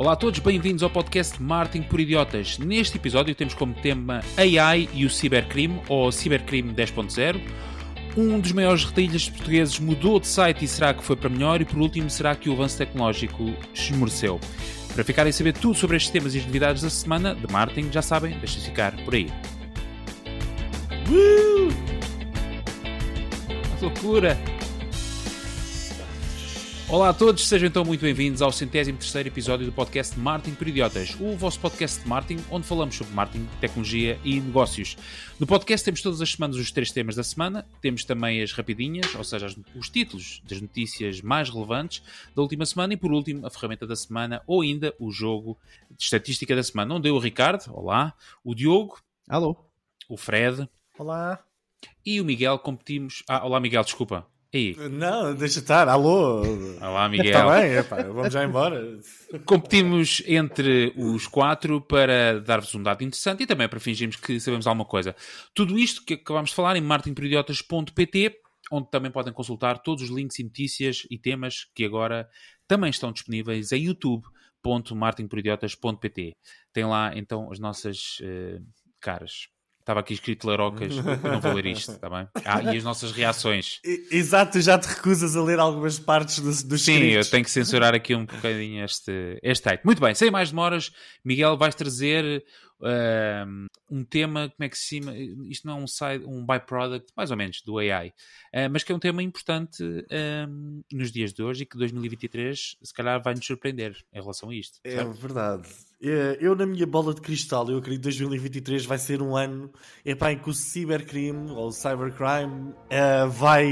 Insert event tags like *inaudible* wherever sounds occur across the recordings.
Olá a todos, bem-vindos ao podcast Marketing por Idiotas. Neste episódio temos como tema AI e o cibercrime, ou cibercrime 10.0. Um dos maiores retailers portugueses mudou de site e será que foi para melhor? E por último, será que o avanço tecnológico esmoreceu? Para ficarem a saber tudo sobre estes temas e as novidades da semana de marketing, já sabem, deixem ficar por aí. Uh! loucura! Olá a todos, sejam então muito bem-vindos ao centésimo terceiro episódio do podcast Marketing por Idiotas, o vosso podcast de marketing, onde falamos sobre marketing, tecnologia e negócios. No podcast temos todas as semanas os três temas da semana, temos também as rapidinhas, ou seja, os títulos das notícias mais relevantes da última semana e, por último, a ferramenta da semana ou ainda o jogo de estatística da semana, onde eu, o Ricardo, olá, o Diogo, alô, o Fred, olá, e o Miguel competimos. Ah, olá Miguel, desculpa. Aí. Não, deixa estar, alô. Olá, Miguel. Está bem, epá, vamos já embora. Competimos entre os quatro para dar-vos um dado interessante e também para fingirmos que sabemos alguma coisa. Tudo isto que acabamos de falar em marketingperidiotas.pt, onde também podem consultar todos os links e notícias e temas que agora também estão disponíveis em youtube.marketingperidiotas.pt. Tem lá então as nossas uh, caras. Estava aqui escrito Larocas, não vou ler isto, está bem? Ah, e as nossas reações. Exato, já te recusas a ler algumas partes dos do Sim, eu tenho que censurar aqui um bocadinho este, este type. Muito bem, sem mais demoras, Miguel, vais trazer uh, um tema, como é que se chama? Isto não é um, side, um byproduct, mais ou menos, do AI, uh, mas que é um tema importante nos dias de hoje e que 2023 se calhar vai nos surpreender em relação a isto. É certo? verdade. É, eu, na minha bola de cristal, eu acredito que 2023 vai ser um ano epá, em que o cibercrime ou o cybercrime uh, vai,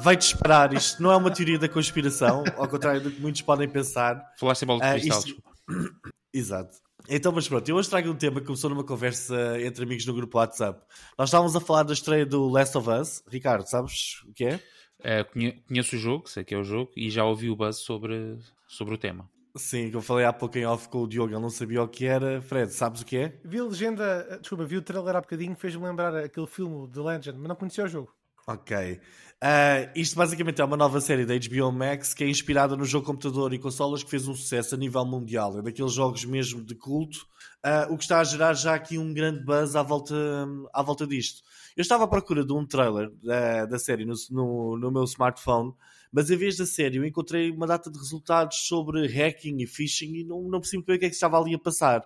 vai disparar. Isto não é uma teoria da conspiração, ao contrário do que muitos podem pensar. Falaste em bola de cristal, uh, isto... Exato. Então, mas pronto, eu hoje trago um tema que começou numa conversa entre amigos no grupo WhatsApp. Nós estávamos a falar da estreia do Last of Us. Ricardo, sabes o que é? Uh, conheço o jogo, sei que é o jogo, e já ouvi o buzz sobre, sobre o tema. Sim, que eu falei há pouco em off com o Diogo, ele não sabia o que era. Fred, sabes o que é? Vi a legenda, desculpa, vi o trailer há bocadinho, fez-me lembrar aquele filme The Legend, mas não conhecia o jogo. Ok. Uh, isto basicamente é uma nova série da HBO Max que é inspirada no jogo computador e consolas que fez um sucesso a nível mundial. É daqueles jogos mesmo de culto, uh, o que está a gerar já aqui um grande buzz à volta, à volta disto. Eu estava à procura de um trailer uh, da série no, no, no, meu smartphone, mas em vez da série eu encontrei uma data de resultados sobre hacking e phishing e não, não percebi bem o que é que estava ali a passar.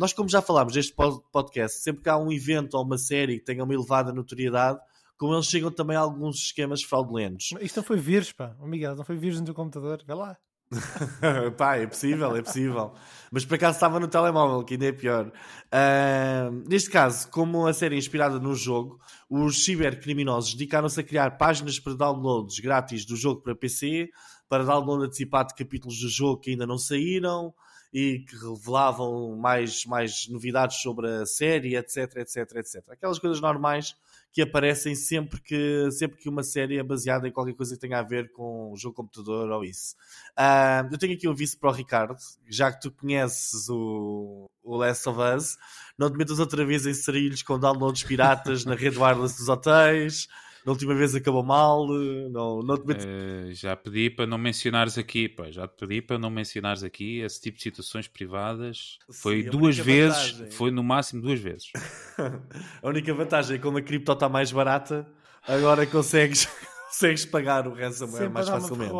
nós, como já falámos neste podcast, sempre que há um evento ou uma série que tenha uma elevada notoriedade, como eles chegam também a alguns esquemas fraudulentos. Isto não foi vírus, pá. Oh, Miguel, não foi vírus no teu computador. Vê lá. *laughs* pá, é possível, é possível. Mas por acaso estava no telemóvel, que ainda é pior. Uh, neste caso, como a série é inspirada no jogo, os cibercriminosos dedicaram-se a criar páginas para downloads grátis do jogo para PC, para download antecipado de capítulos do jogo que ainda não saíram e que revelavam mais, mais novidades sobre a série, etc, etc, etc. Aquelas coisas normais que aparecem sempre que, sempre que uma série é baseada em qualquer coisa que tenha a ver com o jogo computador ou isso. Uh, eu tenho aqui um vice para o Ricardo, já que tu conheces o, o Last of Us, não te metas outra vez em sarilhos com downloads piratas na rede wireless dos hotéis, na última vez acabou mal. Não, não te metes... uh, já pedi para não mencionares aqui, pá, já te pedi para não mencionares aqui esse tipo de situações privadas. Foi Sim, duas vezes, vantagem. foi no máximo duas vezes. *laughs* a única vantagem é que como a cripto está mais barata, agora consegues, *laughs* consegues pagar o ransomware mais facilmente.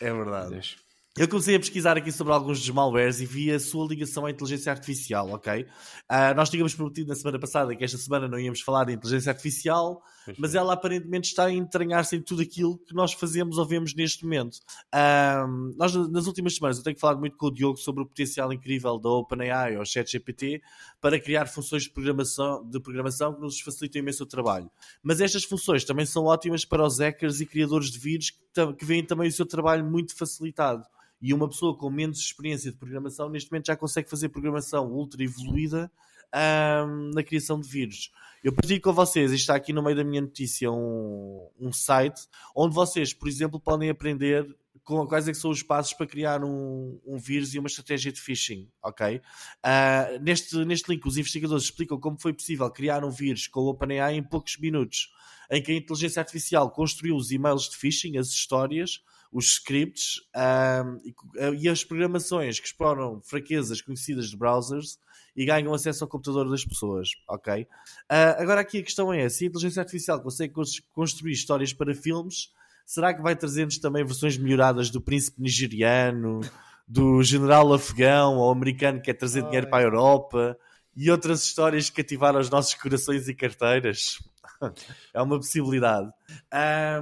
é verdade. Eu comecei a pesquisar aqui sobre alguns dos malwares e vi a sua ligação à inteligência artificial, ok? Uh, nós tínhamos prometido na semana passada que esta semana não íamos falar de inteligência artificial, pois mas é. ela aparentemente está a entranhar-se em tudo aquilo que nós fazemos ou vemos neste momento. Uh, nós, nas últimas semanas, eu tenho falado muito com o Diogo sobre o potencial incrível da OpenAI ou ChatGPT para criar funções de programação, de programação que nos facilitam imenso o trabalho. Mas estas funções também são ótimas para os hackers e criadores de vírus que, que veem também o seu trabalho muito facilitado e uma pessoa com menos experiência de programação neste momento já consegue fazer programação ultra evoluída um, na criação de vírus. Eu partilho com vocês, está aqui no meio da minha notícia, um, um site onde vocês, por exemplo, podem aprender quais é que são os passos para criar um, um vírus e uma estratégia de phishing, ok? Uh, neste, neste link, os investigadores explicam como foi possível criar um vírus com o OpenAI em poucos minutos, em que a inteligência artificial construiu os e-mails de phishing, as histórias, os scripts uh, e, e as programações que exploram fraquezas conhecidas de browsers e ganham acesso ao computador das pessoas, ok? Uh, agora aqui a questão é, se a inteligência artificial consegue construir histórias para filmes, será que vai trazer-nos também versões melhoradas do príncipe nigeriano, do general afegão ou americano que quer trazer dinheiro para a Europa e outras histórias que cativaram os nossos corações e carteiras? *laughs* é uma possibilidade.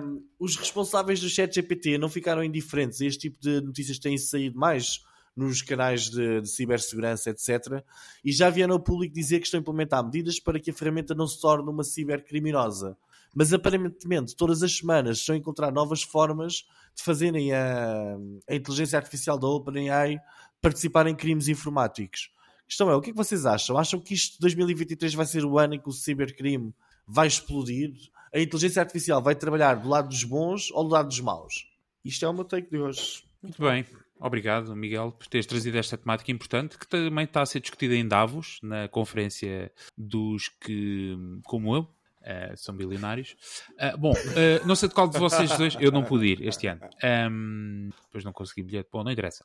Um, os responsáveis do chat GPT não ficaram indiferentes a este tipo de notícias têm saído mais nos canais de, de, cibersegurança, etc. E já vieram ao público dizer que estão a implementar medidas para que a ferramenta não se torne uma cibercriminosa. Mas aparentemente, todas as semanas estão a encontrar novas formas de fazerem a, a inteligência artificial da OpenAI participar em crimes informáticos. A questão é, o que é que vocês acham? Acham que isto 2023 vai ser o ano em que o cibercrime vai explodir? A inteligência artificial vai trabalhar do lado dos bons ou do lado dos maus? Isto é o meu take de hoje. Muito bem. Obrigado, Miguel, por teres trazido esta temática importante que também está a ser discutida em Davos, na conferência dos que, como eu, Uh, são bilionários. Uh, bom, uh, não sei de qual de vocês dois, eu não pude ir este ano. Um, depois não consegui bilhete. Bom, não interessa.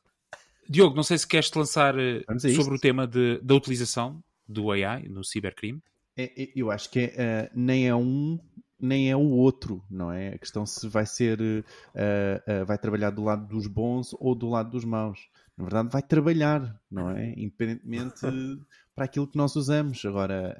Diogo, não sei se queres te lançar sobre o tema de, da utilização do AI no cibercrime. É, é, eu acho que é, nem é um nem é o outro, não é? A questão se vai ser, vai trabalhar do lado dos bons ou do lado dos maus. Na verdade, vai trabalhar, não é? Independentemente *laughs* para aquilo que nós usamos. Agora,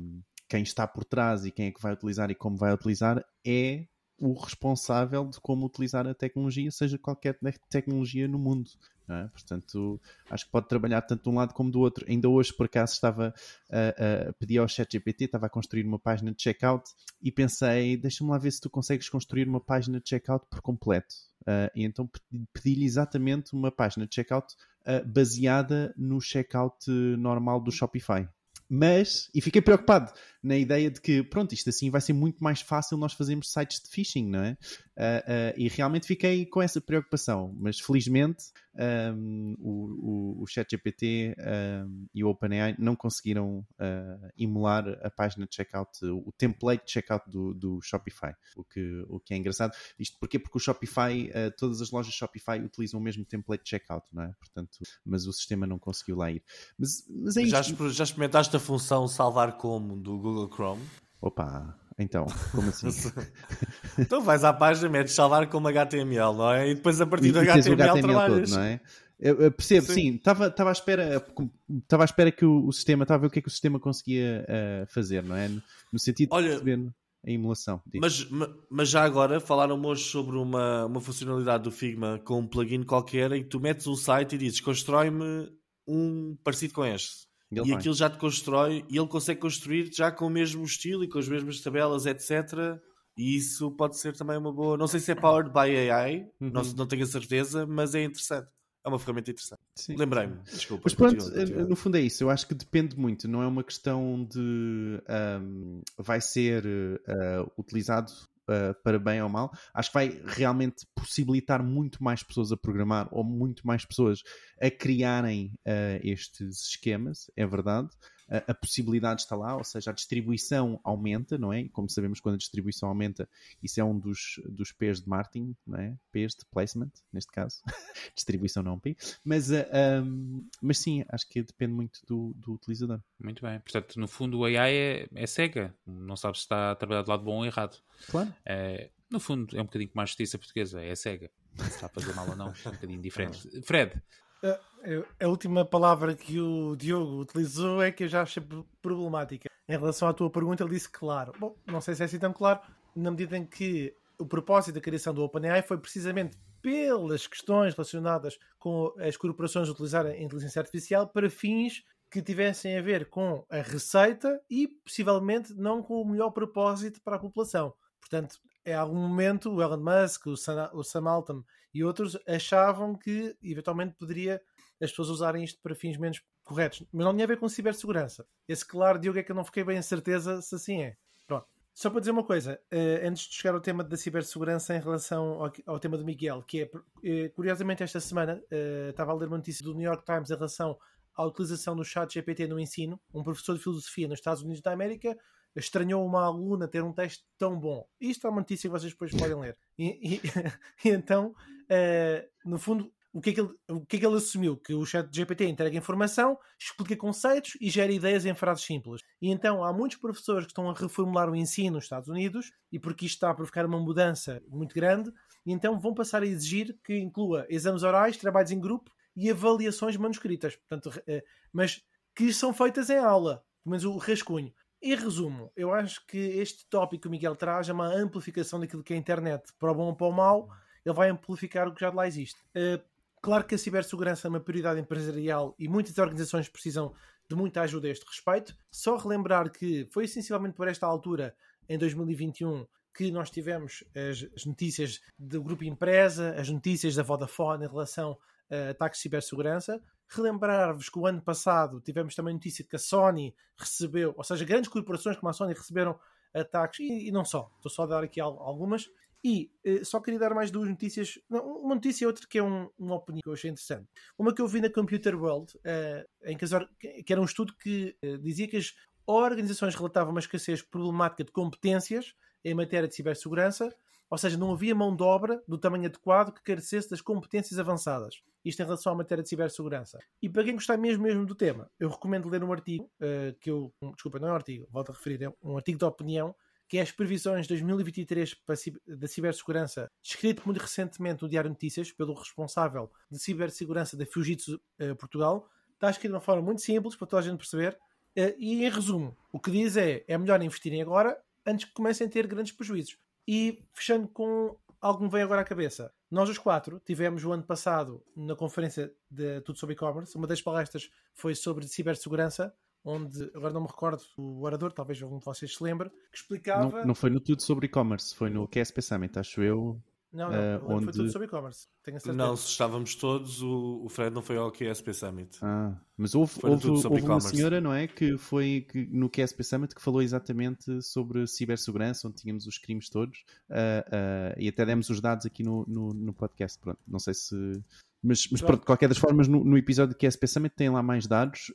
um, quem está por trás e quem é que vai utilizar e como vai utilizar é o responsável de como utilizar a tecnologia, seja qualquer tecnologia no mundo. É? Portanto, acho que pode trabalhar tanto de um lado como do outro. Ainda hoje, por acaso, estava a, a pedir ao ChatGPT, estava a construir uma página de checkout e pensei, deixa-me lá ver se tu consegues construir uma página de checkout por completo. Uh, e então pedi-lhe exatamente uma página de checkout uh, baseada no checkout normal do Shopify. Mas, e fiquei preocupado na ideia de que, pronto, isto assim vai ser muito mais fácil nós fazermos sites de phishing, não é? Uh, uh, e realmente fiquei com essa preocupação, mas felizmente um, o, o, o ChatGPT um, e o OpenAI não conseguiram uh, emular a página de checkout, o template de checkout do, do Shopify, o que, o que é engraçado. Isto porquê? Porque o Shopify, todas as lojas Shopify utilizam o mesmo template de checkout, não é? Portanto, mas o sistema não conseguiu lá ir. Mas, mas é já, já experimentaste a função salvar como do Google Chrome? Opa, então, como assim? *laughs* então vais à página, metes salvar como HTML, não é? E depois a partir e, do HTML, HTML trabalhas. Todo, não é? Eu, eu percebo, sim. Estava à espera, estava à espera que o, o, sistema, estava a ver o que é que o sistema conseguia uh, fazer, não é? No, no sentido de Olha, perceber a emulação. Mas, mas já agora falaram hoje sobre uma, uma funcionalidade do Figma com um plugin qualquer em que tu metes o site e dizes constrói-me um parecido com este. Ele e aquilo já te constrói e ele consegue construir já com o mesmo estilo e com as mesmas tabelas, etc. E isso pode ser também uma boa. Não sei se é powered by AI, uhum. não, não tenho a certeza, mas é interessante. É uma ferramenta interessante. Lembrei-me, desculpa. Mas pronto, no fundo é isso. Eu acho que depende muito. Não é uma questão de um, vai ser uh, utilizado uh, para bem ou mal, acho que vai realmente possibilitar muito mais pessoas a programar ou muito mais pessoas a criarem uh, estes esquemas, é verdade a, possibilidade está lá, ou seja, a distribuição aumenta, não é? E como sabemos, quando a distribuição aumenta, isso é um dos, dos P's de marketing, não é? P's de placement, neste caso. *laughs* distribuição não P. Mas, uh, ah, um, mas sim, acho que depende muito do, do utilizador. Muito bem. Portanto, no fundo, o AI é, é cega. Não sabe se está a trabalhar do lado bom ou errado. Claro. É, no fundo, é um bocadinho como a justiça portuguesa. É cega. Se está a fazer mal ou não, é um bocadinho diferente. *laughs* Fred, a última palavra que o Diogo utilizou é que eu já achei problemática. Em relação à tua pergunta, ele disse claro. Bom, não sei se é assim tão claro, na medida em que o propósito da criação do OpenAI foi precisamente pelas questões relacionadas com as corporações utilizarem a inteligência artificial para fins que tivessem a ver com a receita e possivelmente não com o melhor propósito para a população. Portanto, em algum momento o Elon Musk, o Sam, o Sam Altman e outros achavam que eventualmente poderia as pessoas usarem isto para fins menos corretos. Mas não tinha a ver com cibersegurança. Esse claro, Diogo, é que eu não fiquei bem a certeza se assim é. Pronto. Só para dizer uma coisa, uh, antes de chegar ao tema da cibersegurança em relação ao, tema do Miguel, que é, uh, curiosamente, esta semana uh, estava a ler uma notícia do New York Times em relação à utilização do chat GPT no ensino. Um professor de filosofia nos Estados Unidos da América estranhou uma aluna ter um teste tão bom. Isto é uma notícia que vocês depois podem ler. E, e, *laughs* e então, no fundo, o que, é que ele, o que é que ele assumiu? Que o chat GPT entrega informação, explica conceitos e gera ideias em frases simples. E então há muitos professores que estão a reformular o ensino nos Estados Unidos, e porque isto está a provocar uma mudança muito grande, e então vão passar a exigir que inclua exames orais, trabalhos em grupo e avaliações manuscritas. Portanto, eh, mas que são feitas em aula, pelo menos o rascunho. Em resumo, eu acho que este tópico que o Miguel traz é uma amplificação daquilo que é a internet, para o bom ou para o mau, ele vai amplificar o que já lá existe. Uh, Claro que a cibersegurança é uma prioridade empresarial e muitas organizações precisam de muita ajuda a este respeito. Só relembrar que foi essencialmente por esta altura, em 2021, que nós tivemos as, as notícias do Grupo Empresa, as notícias da Vodafone em relação a ataques de cibersegurança. Relembrar-vos que o ano passado tivemos também notícia de que a Sony recebeu, ou seja, grandes corporações como a Sony receberam ataques, e, e não só, estou só a dar aqui algumas, e uh, só queria dar mais duas notícias. Uma notícia e outra que é um, uma opinião que eu achei interessante. Uma que eu vi na Computer World, uh, em que, as, que, era um estudo que uh, dizia que as organizações relatavam uma escassez problemática de competências em matéria de cibersegurança, ou seja, não havia mão de obra do tamanho adequado que carecesse das competências avançadas. Isto em relação à matéria de cibersegurança. E para quem gostar mesmo mesmo do tema, eu recomendo ler um artigo que eu. Desculpa, não é um artigo, volto a referir, é um artigo de opinião que é as previsões de 2023 da cibersegurança, escrito muito recentemente no Diário Notícias pelo responsável de cibersegurança da Fujitsu uh, Portugal. Está escrito de uma forma muito simples para toda a gente perceber. Uh, e em resumo, o que diz é: é melhor investirem agora antes que comecem a ter grandes prejuízos. E fechando com algo que me vem agora à cabeça. Nós, os quatro, tivemos o ano passado na conferência de Tudo sobre E-Commerce. Uma das palestras foi sobre cibersegurança onde, agora não me recordo o orador, talvez algum de vocês se lembre, que explicava. Não, não foi no Tudo sobre E-Commerce, foi no QSP Summit, acho eu. Não, não, uh, onde... foi tudo sobre e-commerce. Não, se estávamos todos, o, o Fred não foi ao QSP Summit. Ah, mas houve, houve, houve uma senhora, não é? Que foi que, no QSP Summit que falou exatamente sobre cibersegurança, onde tínhamos os crimes todos, uh, uh, e até demos os dados aqui no, no, no podcast. Pronto, não sei se mas, mas pronto, de qualquer das formas, no, no episódio que é pensamento tem lá mais dados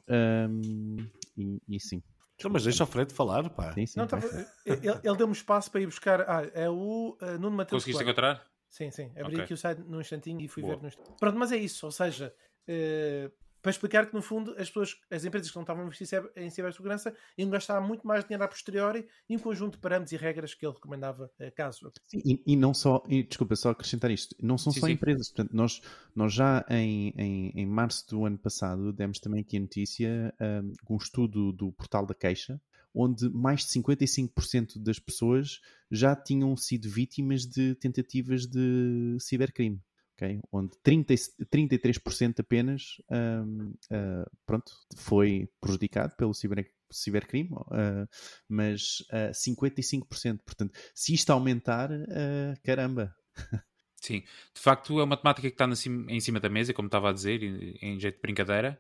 um, e, e, sim. Então, mas deixa o Fred falar, pá. Sim, sim, Não, tá, ele, ele deu-me espaço para ir buscar. Ah, é o uh, Nuno Mateus. Conseguiste encontrar? Sim, sim. Abri okay. aqui o site num instantinho e fui Boa. ver no instantinho. Pronto, mas é isso. Ou seja, uh, para explicar que, no fundo, as pessoas, as empresas que não estavam a investir em cibersegurança iam gastar muito mais dinheiro a posteriori e um conjunto de parâmetros e regras que ele recomendava eh, caso. Sim, e, e, não só, e, desculpa, só acrescentar isto, não são sim, só sim. empresas. Portanto, nós, nós já em, em, em, março do ano passado demos também aqui a notícia um, um estudo do portal da queixa, onde mais de 55% das pessoas já tinham sido vítimas de tentativas de cibercrime okay? onde 30, 33% apenas um, uh, ah, pronto, foi prejudicado pelo ciber, cibercrime, uh, mas uh, ah, 55%. Portanto, se isto aumentar, caramba. Sim, de facto é uma temática que está em cima da mesa, como estava a dizer, em jeito de brincadeira.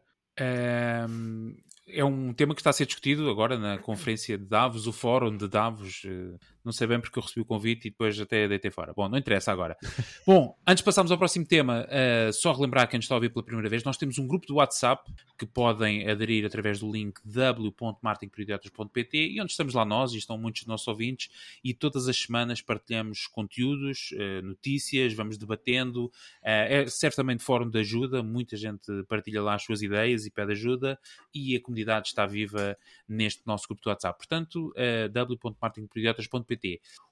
Um, é um tema que está a ser discutido agora na conferência de Davos, o fórum de Davos. Uh, não sei bem porque eu recebi o convite e depois até deitei fora. Bom, não interessa agora. *laughs* Bom, antes de passarmos ao próximo tema, uh, só relembrar quem nos está a ouvir pela primeira vez, nós temos um grupo de WhatsApp que podem aderir através do link w.martinperidiotas.pt e onde estamos lá nós e estão muitos dos nossos ouvintes e todas as semanas partilhamos conteúdos, uh, notícias, vamos debatendo. é certamente fórum de ajuda, muita gente partilha lá as suas ideias e pede ajuda e a comunidade está viva neste nosso grupo de WhatsApp. Portanto, uh,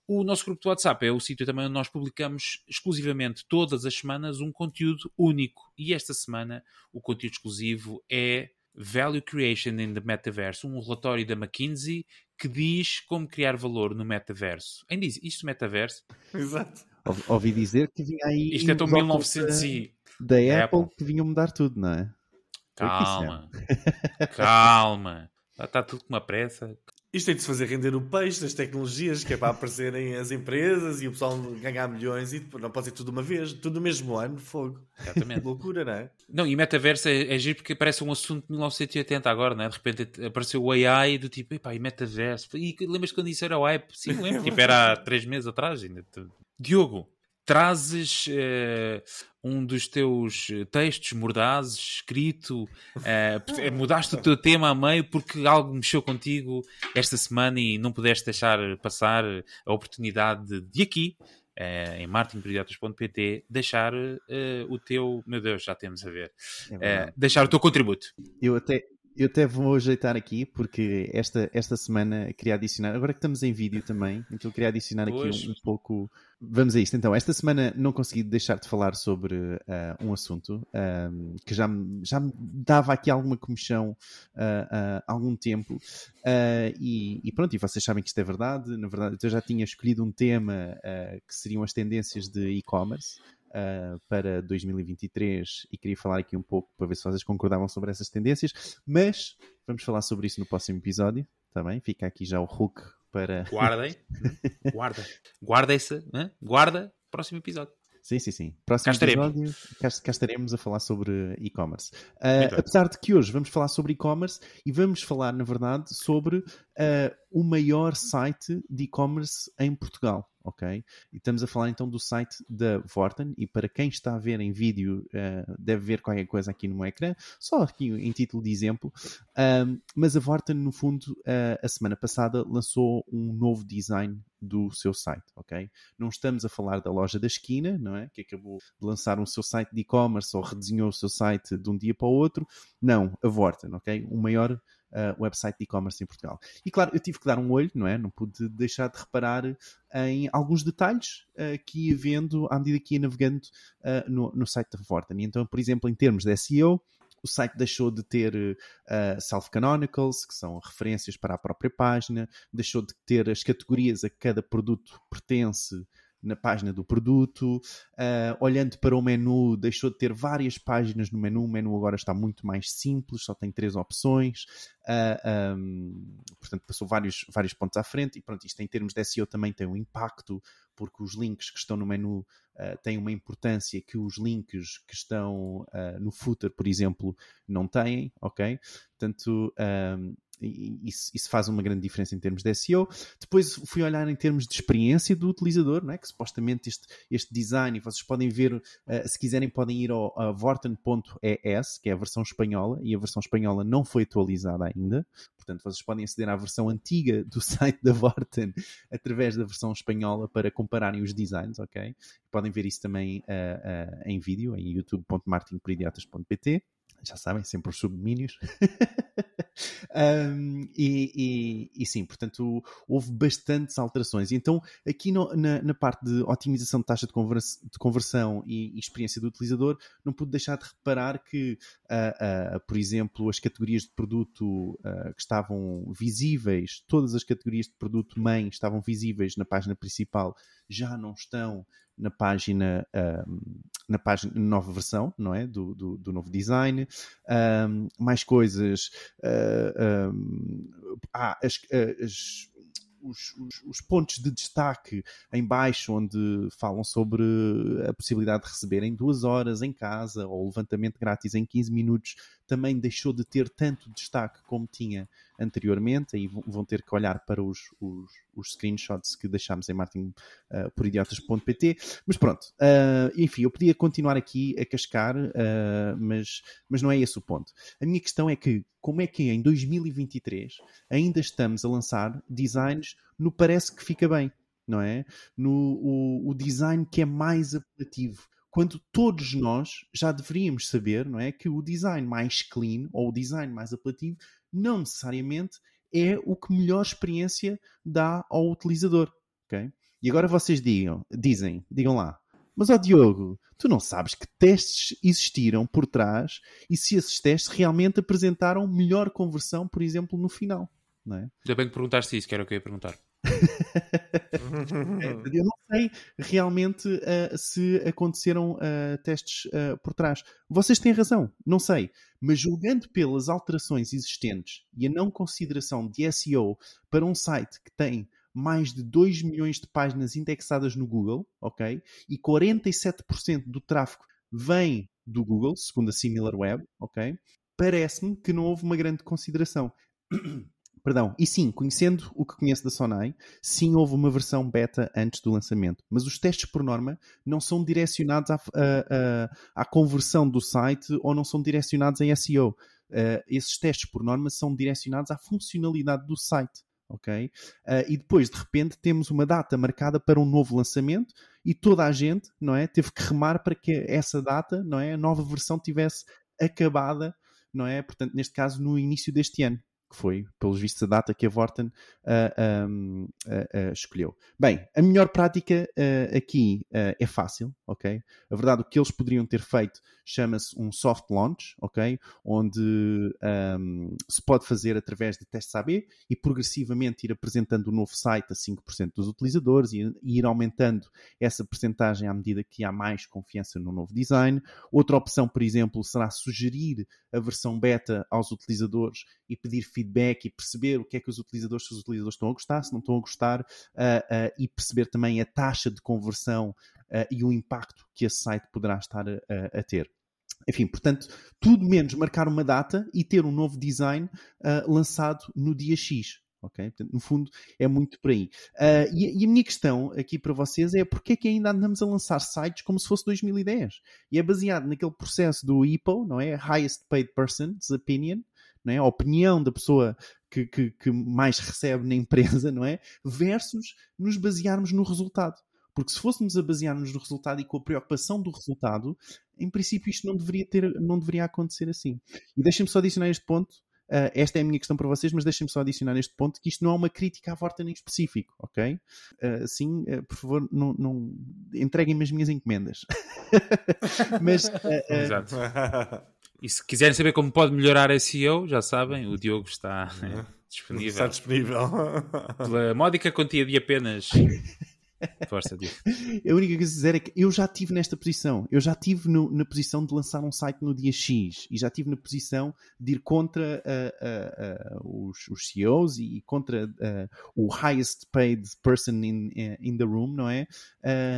O nosso grupo de WhatsApp é o sítio também onde nós publicamos exclusivamente todas as semanas um conteúdo único. E esta semana o conteúdo exclusivo é Value Creation in the Metaverse, um relatório da McKinsey que diz como criar valor no metaverso. Ainda diz isto metaverso? Exato. Ouvi dizer que vinha aí. Isto é tão 1900 e... da, da Apple, Apple que vinha mudar tudo, não é? Calma. Calma. Está tudo com uma pressa. Isto tem de se fazer render o peixe das tecnologias, que é para aparecerem as empresas e o pessoal ganhar milhões e não pode ser tudo uma vez, tudo no mesmo ano, fogo. Exatamente. *laughs* Loucura, não é? Não, e metaverso é, é giro porque parece um assunto de 1980 agora, não é? De repente apareceu o AI do tipo, epá, e metaverso? E lembras quando isso era o hype? Sim, lembro. *laughs* tipo, era há três meses atrás ainda. Diogo, trazes uh, um dos teus textos mordazes, escrito, uh, mudaste o teu tema a meio porque algo mexeu contigo esta semana e não pudeste deixar passar a oportunidade de, de aqui, uh, em martinperioditas.pt, deixar o teu, meu Deus, já temos a ver, é deixar o teu contributo. Eu até, eu até vou ajeitar aqui, porque esta, esta semana queria adicionar, agora que estamos em vídeo também, então queria adicionar aqui um, um, pouco. Vamos a isto. Então, esta semana não consegui deixar de falar sobre uh, um assunto um, que já me, já me dava aqui alguma comissão uh, uh, há algum tempo. E, e, pronto, e vocês sabem que isto é verdade. Na verdade, eu já tinha escolhido um tema que seriam as tendências de e-commerce uh, para 2023 e queria falar aqui um pouco para ver se vocês concordavam sobre essas tendências, mas vamos falar sobre isso no próximo episódio, também. Tá Fica aqui já o hook para. *laughs* Guardem, guarda, guarda-se, né? guarda, próximo episódio. Sim, sim, sim. Próximo cá episódio, cá, cá, estaremos a falar sobre e-commerce. Uh, apesar de que hoje vamos falar sobre e-commerce e vamos falar, na verdade, sobre uh, o maior site de e-commerce em Portugal ok? E estamos a falar então do site da Vorten, e para quem está a ver em vídeo, uh, deve ver qualquer coisa aqui no ecrã, só aqui em título de exemplo, um, mas a Vorten, no fundo, uh, a semana passada lançou um novo design do seu site, ok? Não estamos a falar da loja da esquina, não é? Que acabou de lançar o seu site de e-commerce ou redesenhou o seu site de um dia para o outro. Não, a Vorten, ok? O maior uh, website de e-commerce em Portugal. E claro, eu tive que dar um olho, não é? Não pude deixar de reparar em alguns detalhes uh, que ia vendo à medida que ia navegando uh, no, no, site da Vorten. Então, por exemplo, em termos de SEO, o site deixou de ter uh, self-canonicals, que são referências para a própria página, deixou de ter as categorias a que cada produto pertence na página do produto. Uh, olhando para o menu, deixou de ter várias páginas no menu. O menu agora está muito mais simples, só tem três opções. Uh, ah, um, portanto, passou vários, vários pontos à frente. E pronto, isto em termos de SEO também tem um impacto, porque os links que estão no menu uh, têm uma importância que os links que estão no footer, por exemplo, não têm, ok? Portanto, um, isso, isso, faz uma grande diferença em termos de SEO. Depois fui olhar em termos de experiência do utilizador, não é? que supostamente este, este design, vocês podem ver, uh, se quiserem, podem ir ao vorten.es, que é a versão espanhola, e a versão espanhola não foi atualizada ainda. Portanto, vocês podem aceder à versão antiga do *laughs* site da Vorten através da versão espanhola para compararem os designs, ok? Podem ver isso também uh, em vídeo em youtube.martinperidiotas.pt já sabem, sempre os subdomínios. *laughs* um, e, e, e, sim, portanto, houve bastantes alterações. Então, aqui no, na, na, parte de otimização de taxa de, de conversão e, e, experiência do utilizador, não pude deixar de reparar que, uh, uh, por exemplo, as categorias de produto uh, que estavam visíveis, todas as categorias de produto mãe estavam visíveis na página principal, já não estão na página, um, na página nova versão, não é? Do, do, do novo design. Um, mais coisas. Uh, um, ah, as, as os, os, os, pontos de destaque em baixo, onde falam sobre a possibilidade de receberem duas horas em casa ou levantamento grátis em 15 minutos, também deixou de ter tanto destaque como tinha anteriormente. Aí vão ter que olhar para os, os, os screenshots que deixámos em martinporidiotas.pt. Uh, mas pronto, uh, enfim, eu podia continuar aqui a cascar, uh, mas, mas não é esse o ponto. A minha questão é que, como é que em 2023 ainda estamos a lançar designs no parece que fica bem? Não é? No o, o design que é mais apelativo quando todos nós já deveríamos saber, não é, que o design mais clean ou o design mais apelativo não necessariamente é o que melhor experiência dá ao utilizador, ok? E agora vocês digam, dizem, digam lá, mas ó Diogo, tu não sabes que testes existiram por trás e se esses testes realmente apresentaram melhor conversão, por exemplo, no final, não é? Ainda bem que perguntaste isso, que era o que eu ia perguntar. Eu não sei realmente uh, se aconteceram uh, testes uh, por trás. Vocês têm razão, não sei. Mas julgando pelas alterações existentes e a não consideração de SEO para um site que tem mais de 2 milhões de páginas indexadas no Google, ok? E 47% do tráfego vem do Google, segundo a SimilarWeb, ok? Parece-me que não houve uma grande consideração. *clears throat* Perdão, e sim, conhecendo o que conheço da Sonai, sim houve uma versão beta antes do lançamento. Mas os testes, por norma, não são direcionados à, à, à conversão do site ou não são direcionados a SEO. Uh, eh, esses testes, por norma, são direcionados à funcionalidade do site. ok? Uh, e depois, de repente, temos uma data marcada para um novo lançamento e toda a gente, não é, teve que remar para que essa data, não é, a nova versão tivesse acabada, não é? Portanto, neste caso, no início deste ano que foi, pelos vistos, a data que a Vorten uh, um, uh, escolheu. Bem, a melhor prática aqui é fácil, ok? A verdade, o que eles poderiam ter feito chama-se um soft launch, ok? Onde um, se pode fazer através de testes AB e progressivamente ir apresentando o um novo site a 5% dos utilizadores e, e ir aumentando essa percentagem à medida que há mais confiança no novo design. Outra opção, por exemplo, será sugerir a versão beta aos utilizadores e pedir feedback e perceber o que é que os utilizadores, se os utilizadores estão a gostar, se não estão a gostar, uh, uh, e perceber também a taxa de conversão uh, e o impacto que esse site poderá estar a, a ter. Enfim, portanto, tudo menos marcar uma data e ter um novo design uh, lançado no dia X. Ok? Portanto, no fundo, é muito por aí. Uh, e, e, a minha questão aqui para vocês é porque é que ainda andamos a lançar sites como se fosse 2010? E é baseado naquele processo do EPO, não é? Highest Paid Person's Opinion, não é? A opinião da pessoa que, que, que mais recebe na empresa, não é? Versus nos basearmos no resultado. Porque se fôssemos a basear-nos no resultado e com a preocupação do resultado, em princípio isto não deveria, ter, não deveria acontecer assim. E deixem-me só adicionar este ponto. Uh, esta é a minha questão para vocês, mas deixem-me só adicionar este ponto, que isto não é uma crítica à Vorten em específico, ok? Uh, sim, uh, por favor, não, não... entreguem-me as minhas encomendas. *laughs* mas... Exato. *laughs* E se quiserem saber como pode melhorar a SEO, já sabem, o Diogo está é, disponível. Está disponível. Pela módica quantia de apenas Força, Diogo. *laughs* A única coisa a dizer é que eu já estive nesta posição. Eu já estive no, na posição de lançar um site no dia X e já estive na posição de ir contra uh, uh, uh, os, os, CEOs e contra o highest paid person in, in the room, não é?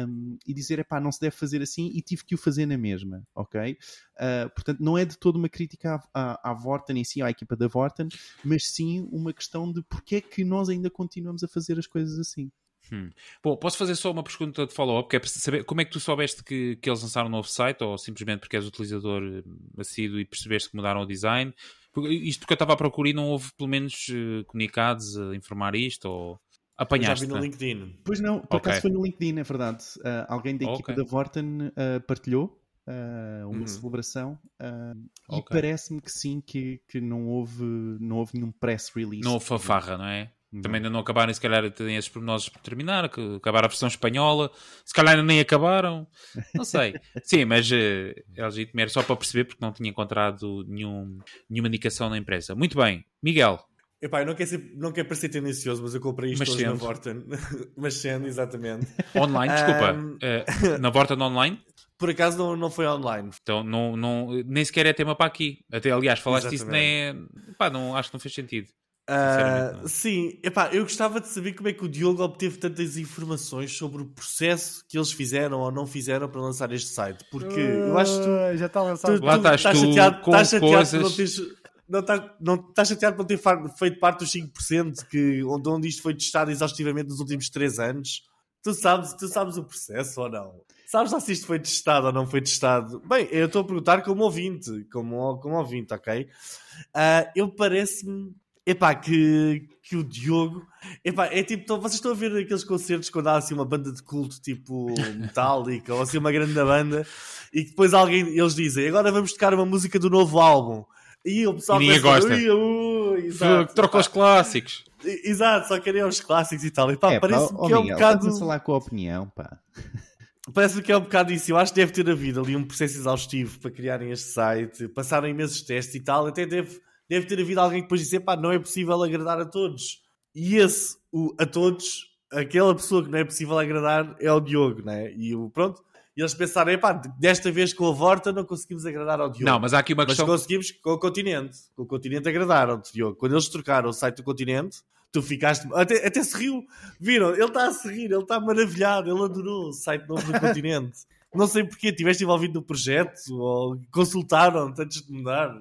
Um, e dizer, epá, não se deve fazer assim e tive que o fazer na mesma, ok? portanto, não é de toda uma crítica à, à, à Vorten em si, à equipa da Vorten, mas sim uma questão de porque é que nós ainda continuamos a fazer as coisas assim. Hum. Bom, posso fazer só uma pergunta de follow-up, que é para saber como é que tu soubeste que, que eles lançaram um novo site, ou simplesmente porque és utilizador eh, assíduo e percebeste que mudaram o design? Porque isto que eu estava a procurar não houve pelo menos uh, comunicados a informar isto, ou apanhaste? Já vi no LinkedIn. Pois não, por okay. acaso foi no LinkedIn, é verdade. Uh, alguém da equipa okay. da Vorten uh, partilhou uh, uma uhum. celebração uh, okay. e parece-me que sim, que, que não, houve, não houve nenhum press release. Não houve fanfarra, não é? Também ainda não acabaram, se calhar têm esses pormenores por terminar, que acabar a versão espanhola, se calhar ainda nem acabaram, não sei. *laughs* Sim, mas uh, legítimo, era só para perceber porque não tinha encontrado nenhum, nenhuma indicação na empresa. Muito bem, Miguel. Epá, eu não quero, ser, não quero parecer tendencioso, mas eu comprei isto mas hoje sendo. na Vorten. *laughs* mas sendo, exatamente. Online, desculpa. Um... Uh, na Vorten online? Por acaso não, não foi online. Então não, não, nem sequer é tema para aqui. Até, aliás, falaste exatamente. isso, nem, pá, não, acho que não fez sentido. Uh, sim, epá, eu gostava de saber como é que o Diogo obteve tantas informações sobre o processo que eles fizeram ou não fizeram para lançar este site, porque uh, eu acho que tu, já está lançado. Tu, Lá estás, estás tu chateado, com estás chateado coisas... não teres, não estás, não estás chateado por não ter feito parte dos 5% que, onde, onde isto foi testado exaustivamente nos últimos 3 anos. Tu sabes, tu sabes o processo ou não? Sabes lá se isto foi testado ou não foi testado? Bem, eu estou a perguntar como ouvinte, como, como ouvinte, ok? Uh, eu parece-me Epá, que, que o Diogo. Epá, é tipo, vocês estão a ver aqueles concertos quando há assim uma banda de culto tipo Metallica ou assim uma grande banda e que depois alguém, eles dizem agora vamos tocar uma música do novo álbum. E o pessoal e ninguém gosta. Ui, ui, exato, troca os clássicos. Exato, só querem os clássicos e tal. E pá, é, parece pá, que é um bocado. falar com a opinião, pá. *laughs* Parece-me que é um bocado isso. Eu acho que deve ter havido ali um processo exaustivo para criarem este site, passaram imensos testes e tal. Até deve deve ter havido alguém que depois disse: pá, não é possível agradar a todos. E esse, o, a todos, aquela pessoa que não é possível agradar é o Diogo, né? E o, pronto, e eles pensaram, epá, desta vez com a Vorta não conseguimos agradar ao Diogo. Não, mas há aqui uma questão... Mas conseguimos com o Continente. Com o Continente agradar ao Diogo. Quando eles trocaram o site do Continente, tu ficaste... Até, até se riu. Viram? Ele está a se rir, ele está maravilhado, ele adorou o site novo do Continente. Não sei porquê, estiveste envolvido no projeto ou consultaram-te antes de mudar.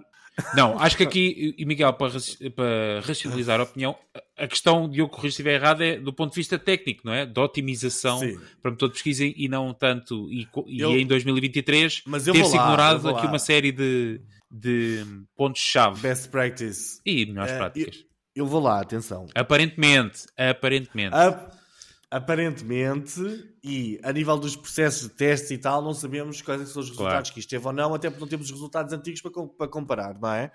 Não, acho que aqui, e Miguel, para, para racionalizar a opinião, a questão de eu corrigir se estiver errado é do ponto de vista técnico, não é? De otimização Sim. para motor de pesquisa e não tanto. E, e eu, em 2023 ter-se ignorado aqui uma série de, de pontos-chave. Best practice. E melhores uh, práticas. Eu, eu, vou lá, atenção. Aparentemente, aparentemente. Aparentemente, e a nível dos processos de testes e tal, não sabemos quais é são os resultados claro. que isto teve ou não, até porque não temos os resultados antigos para, para comparar, não é?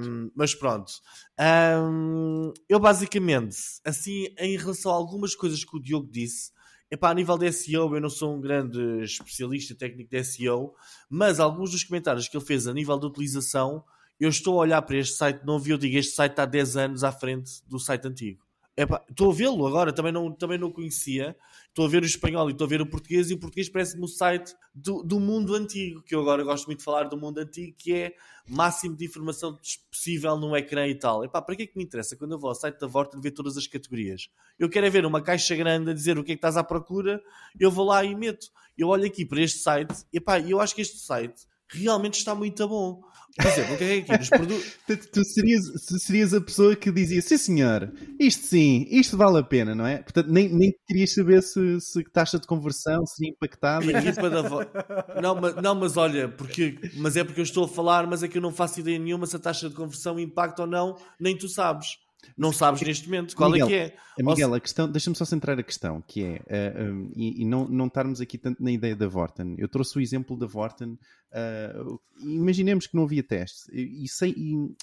Um, mas pronto. Um, eu basicamente, assim, em relação a algumas coisas que o Diogo disse, epá, a nível de SEO, eu não sou um grande especialista técnico de SEO, mas alguns dos comentários que ele fez a nível de utilização, eu estou a olhar para este site novo e eu digo, este site está 10 anos à frente do site antigo estou a vê-lo agora, também não, também não conhecia. Estou a ver o espanhol e estou a ver o português, e o português parece-me o site do, do mundo antigo, que eu agora gosto muito de falar do mundo antigo, que é máximo de informação possível no ecrã e tal. Epá, para que é que me interessa quando eu vou ao site da Vorta ver todas as categorias? Eu quero é ver uma caixa grande a dizer o que é que estás à procura, eu vou lá e meto. Eu olho aqui para este site, e eu acho que este site realmente está muito bom. Por exemplo, o que é aqui? Nos produtos... *laughs* tu, serias, tu serias a pessoa que dizia, sim senhor, isto sim, isto vale a pena, não é? Portanto, nem, nem querias saber se, se taxa de conversão seria impactada. Da... Não, mas, não, mas olha, porque, mas é porque eu estou a falar, mas é que eu não faço ideia nenhuma se a taxa de conversão impacta ou não, nem tu sabes. Não sabes neste momento qual Miguel, é que é. Miguel, a questão, deixa-me só centrar a questão, que é, uh, eh, um, e, e, não, não estarmos aqui tanto na ideia da Vorten. Eu trouxe o exemplo da Vorten. Uh, imaginemos que não havia teste. E, sei, e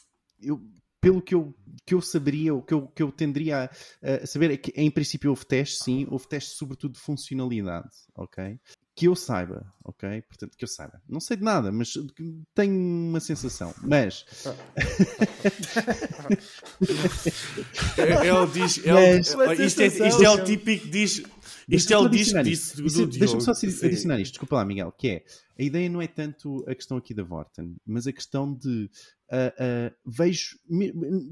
eu, pelo que eu, que eu saberia, o que eu, que eu tenderia a, a saber é que em princípio houve teste, sim, houve teste sobretudo de funcionalidade, ok? Que eu saiba, ok? Portanto, que eu saiba. Não sei de nada, mas tenho uma sensação. Mas. é, é, o diz. É mas, o, isto, é, isto é o típico diz. Isto é o disco disso do, do Deixa-me só adicionar isto, desculpa lá, Miguel, que é a ideia não é tanto a questão aqui da Vorten, mas a questão de uh, uh, vejo,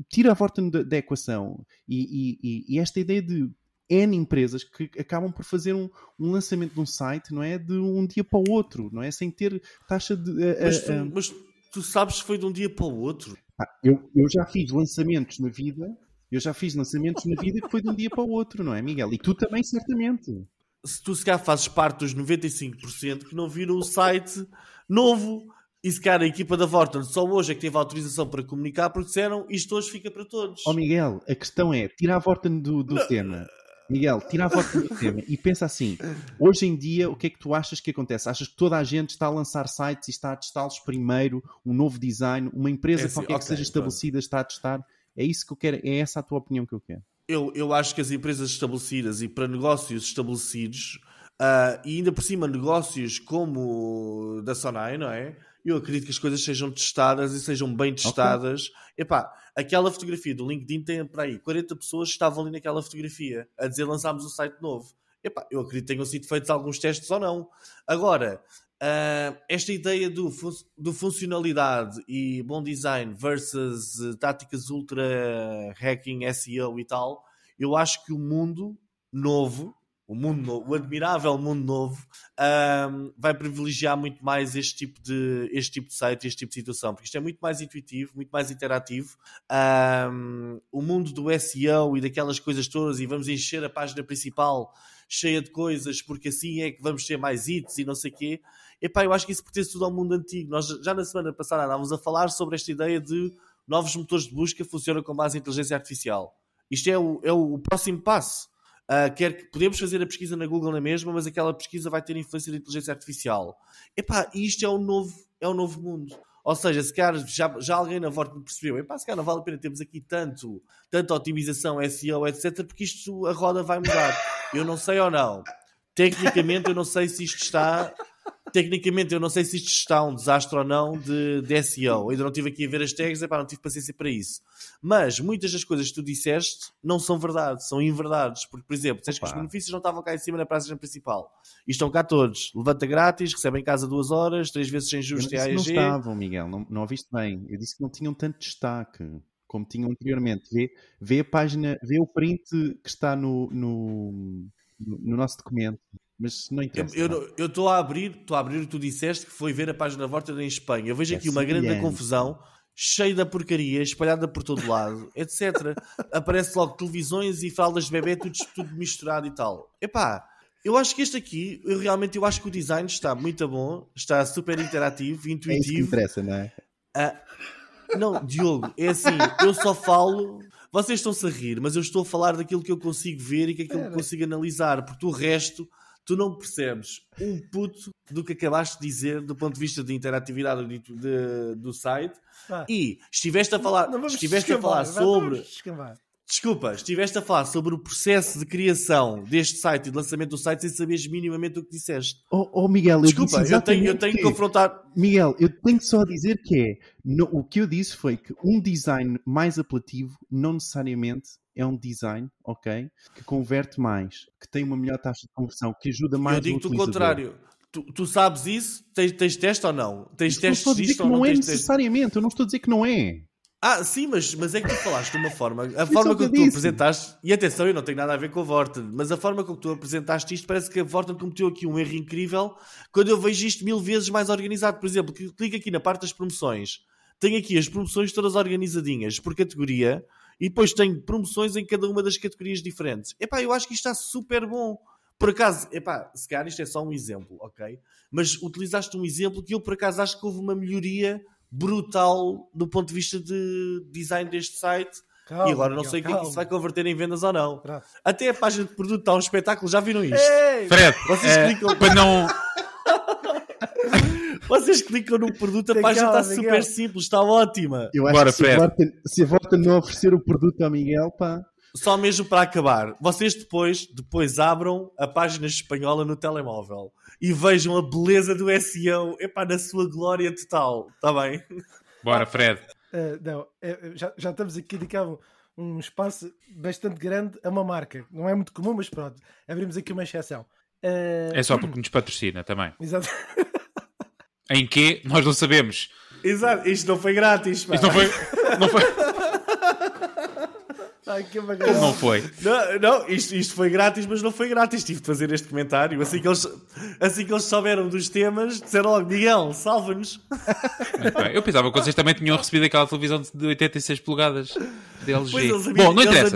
tira a Vorten da, da equação e, e, e, esta ideia de N empresas que acabam por fazer um, um, lançamento de um site, não é? De um dia para o outro, não é? Sem ter taxa de. Uh, mas, tu, uh, mas, tu, sabes se foi de um dia para o outro? Eu, eu já fiz lançamentos na vida, eu já fiz lançamentos na vida que foi de um dia para o outro, não é, Miguel? E tu também, certamente. Se tu se calhar fazes parte dos 95% que não viram o site novo. E se calhar a equipa da Vorten só hoje é que teve autorização para comunicar porque disseram isto hoje fica para todos. Ó oh Miguel, a questão é, tirar a Vorten do, do tema Miguel, tira a voz do tema e pensa assim: hoje em dia, o que é que tu achas que acontece? Achas que toda a gente está a lançar sites e está a testá-los primeiro, um novo design, uma empresa é assim, qualquer okay, que seja estabelecida pronto. está a testar? É isso que eu quero, é essa a tua opinião que eu quero. Eu, eu acho que as empresas estabelecidas e para negócios estabelecidos, uh, e ainda por cima negócios como da Sonai, não é? Eu acredito que as coisas sejam testadas e sejam bem testadas. Okay. Epá, aquela fotografia do LinkedIn tem para aí 40 pessoas que estavam ali naquela fotografia a dizer lançámos um site novo. Epá, eu acredito que tenham sido feitos alguns testes ou não. Agora, uh, esta ideia do, fun do funcionalidade e bom design versus uh, táticas ultra hacking, SEO e tal, eu acho que o mundo novo o mundo novo, o admirável mundo novo, um, vai privilegiar muito mais este tipo de este tipo de site, este tipo de situação, porque isto é muito mais intuitivo, muito mais interativo. Um, o mundo do SEO e daquelas coisas todas, e vamos encher a página principal cheia de coisas, porque assim é que vamos ter mais hits e não sei o quê. Epá, eu acho que isso pertence tudo ao mundo antigo. Nós já na semana passada andávamos a falar sobre esta ideia de novos motores de busca funcionam com base em inteligência artificial. Isto é o, é o próximo passo. Uh, quer que podemos fazer a pesquisa na Google na mesma, mas aquela pesquisa vai ter influência da inteligência artificial. Epá, isto é o novo, é o novo mundo. Ou seja, se calhar já, já alguém na Vorten percebeu, epá, se calhar não vale a pena termos aqui tanto, tanta otimização, SEO, etc, porque isto, a roda vai mudar. Eu não sei ou não. Tecnicamente eu não sei se isto está tecnicamente eu não sei se isto está um desastre ou não de, de SEO. Ainda não estive aqui a ver as tags, epá, não tive paciência para isso. Mas muitas das coisas que tu disseste não são verdade, são inverdades. Porque, por exemplo, disseste que os benefícios não estavam cá em cima na praça principal. E estão cá todos. Levanta grátis, recebe em casa duas horas, três vezes sem juros de AEG. Não estavam, Miguel, não, não ouviste bem. Eu disse que não tinham tanto destaque como tinham anteriormente. Vê, vê a página, vê o print que está no, no, no nosso documento. Mas não interessa. Eu estou a abrir, estou a abrir o que tu disseste que foi ver a página Vorta em Espanha. Eu vejo aqui uma grande confusão, cheia de porcaria, espalhada por todo lado, *laughs* etc. Aparece logo televisões e fraldas de bebê, tudo, tudo misturado e tal. Epá, eu acho que este aqui, eu realmente eu acho que o design está muito bom, está super interativo, intuitivo. É isso que interessa, não é? Ah, não, Diogo, é assim, eu só falo. Vocês estão-se a rir, mas eu estou a falar daquilo que eu consigo ver e que aquilo que consigo analisar, porque o resto tu não percebes um puto do que acabaste de dizer do ponto de vista de interatividade de, de, do site ah. e estiveste a falar, não, não estiveste a falar sobre Desculpa, estiveste a falar sobre o processo de criação deste site e de lançamento do site sem saberes minimamente o que disseste. Oh, oh Miguel, eu Desculpa, eu tenho, eu tenho que, que confrontar. Miguel, eu tenho só a dizer que é. No, o que eu disse foi que um design mais apelativo não necessariamente é um design, ok? Que converte mais, que tem uma melhor taxa de conversão, que ajuda mais Eu digo-te o contrário. Tu, tu, sabes isso? Tens, tens teste ou não? Tens testes disto ou não? Não é necessariamente, eu não estou a dizer que não é. Ah, sim, mas, mas é que tu falaste de uma forma. A forma como tu apresentaste. E atenção, eu não tenho nada a ver com a Vorten, mas a forma como tu apresentaste isto parece que a Vorten cometeu aqui um erro incrível quando eu vejo isto mil vezes mais organizado. Por exemplo, clica aqui na parte das promoções. Tem aqui as promoções todas organizadinhas por categoria e depois tem promoções em cada uma das categorias diferentes. Epá, eu acho que isto está super bom. Por acaso, epá, se calhar isto é só um exemplo, ok? Mas utilizaste um exemplo que eu por acaso acho que houve uma melhoria brutal do ponto de vista de design deste site. Calma, e agora não sei o que é que isso vai converter em vendas ou não. Até a página de produto está um espetáculo, já viram isto? Ei, Fred, vocês é, clicam. Para não. *laughs* *laughs* Vocês clicam no produto, a tem página calma, está Miguel. super simples, está ótima. Eu acho Bora, que se, Fred. A Vorta, se a não oferecer o produto ao Miguel, pá. Só mesmo para acabar, vocês depois, depois abram a página espanhola no telemóvel e vejam a beleza do SEO epá, na sua glória total. Está bem? Bora, Fred. Uh, não, é, já, já estamos aqui a dedicar um, um espaço bastante grande a uma marca. Não é muito comum, mas pronto, abrimos aqui uma exceção. Uh... É só porque nos patrocina também. *laughs* Exato. Em que nós não sabemos. Exato, isto não foi grátis. Pá. Isto não foi. Não foi... Ai, que *laughs* Como não foi? Não, não isto, isto foi grátis, mas não foi grátis. Tive de fazer este comentário. Assim que eles, assim que eles souberam dos temas, disseram logo: Miguel, salva-nos. Eu pensava que vocês também tinham recebido aquela televisão de 86 polegadas de LG. Pois eles, Bom, não interessa.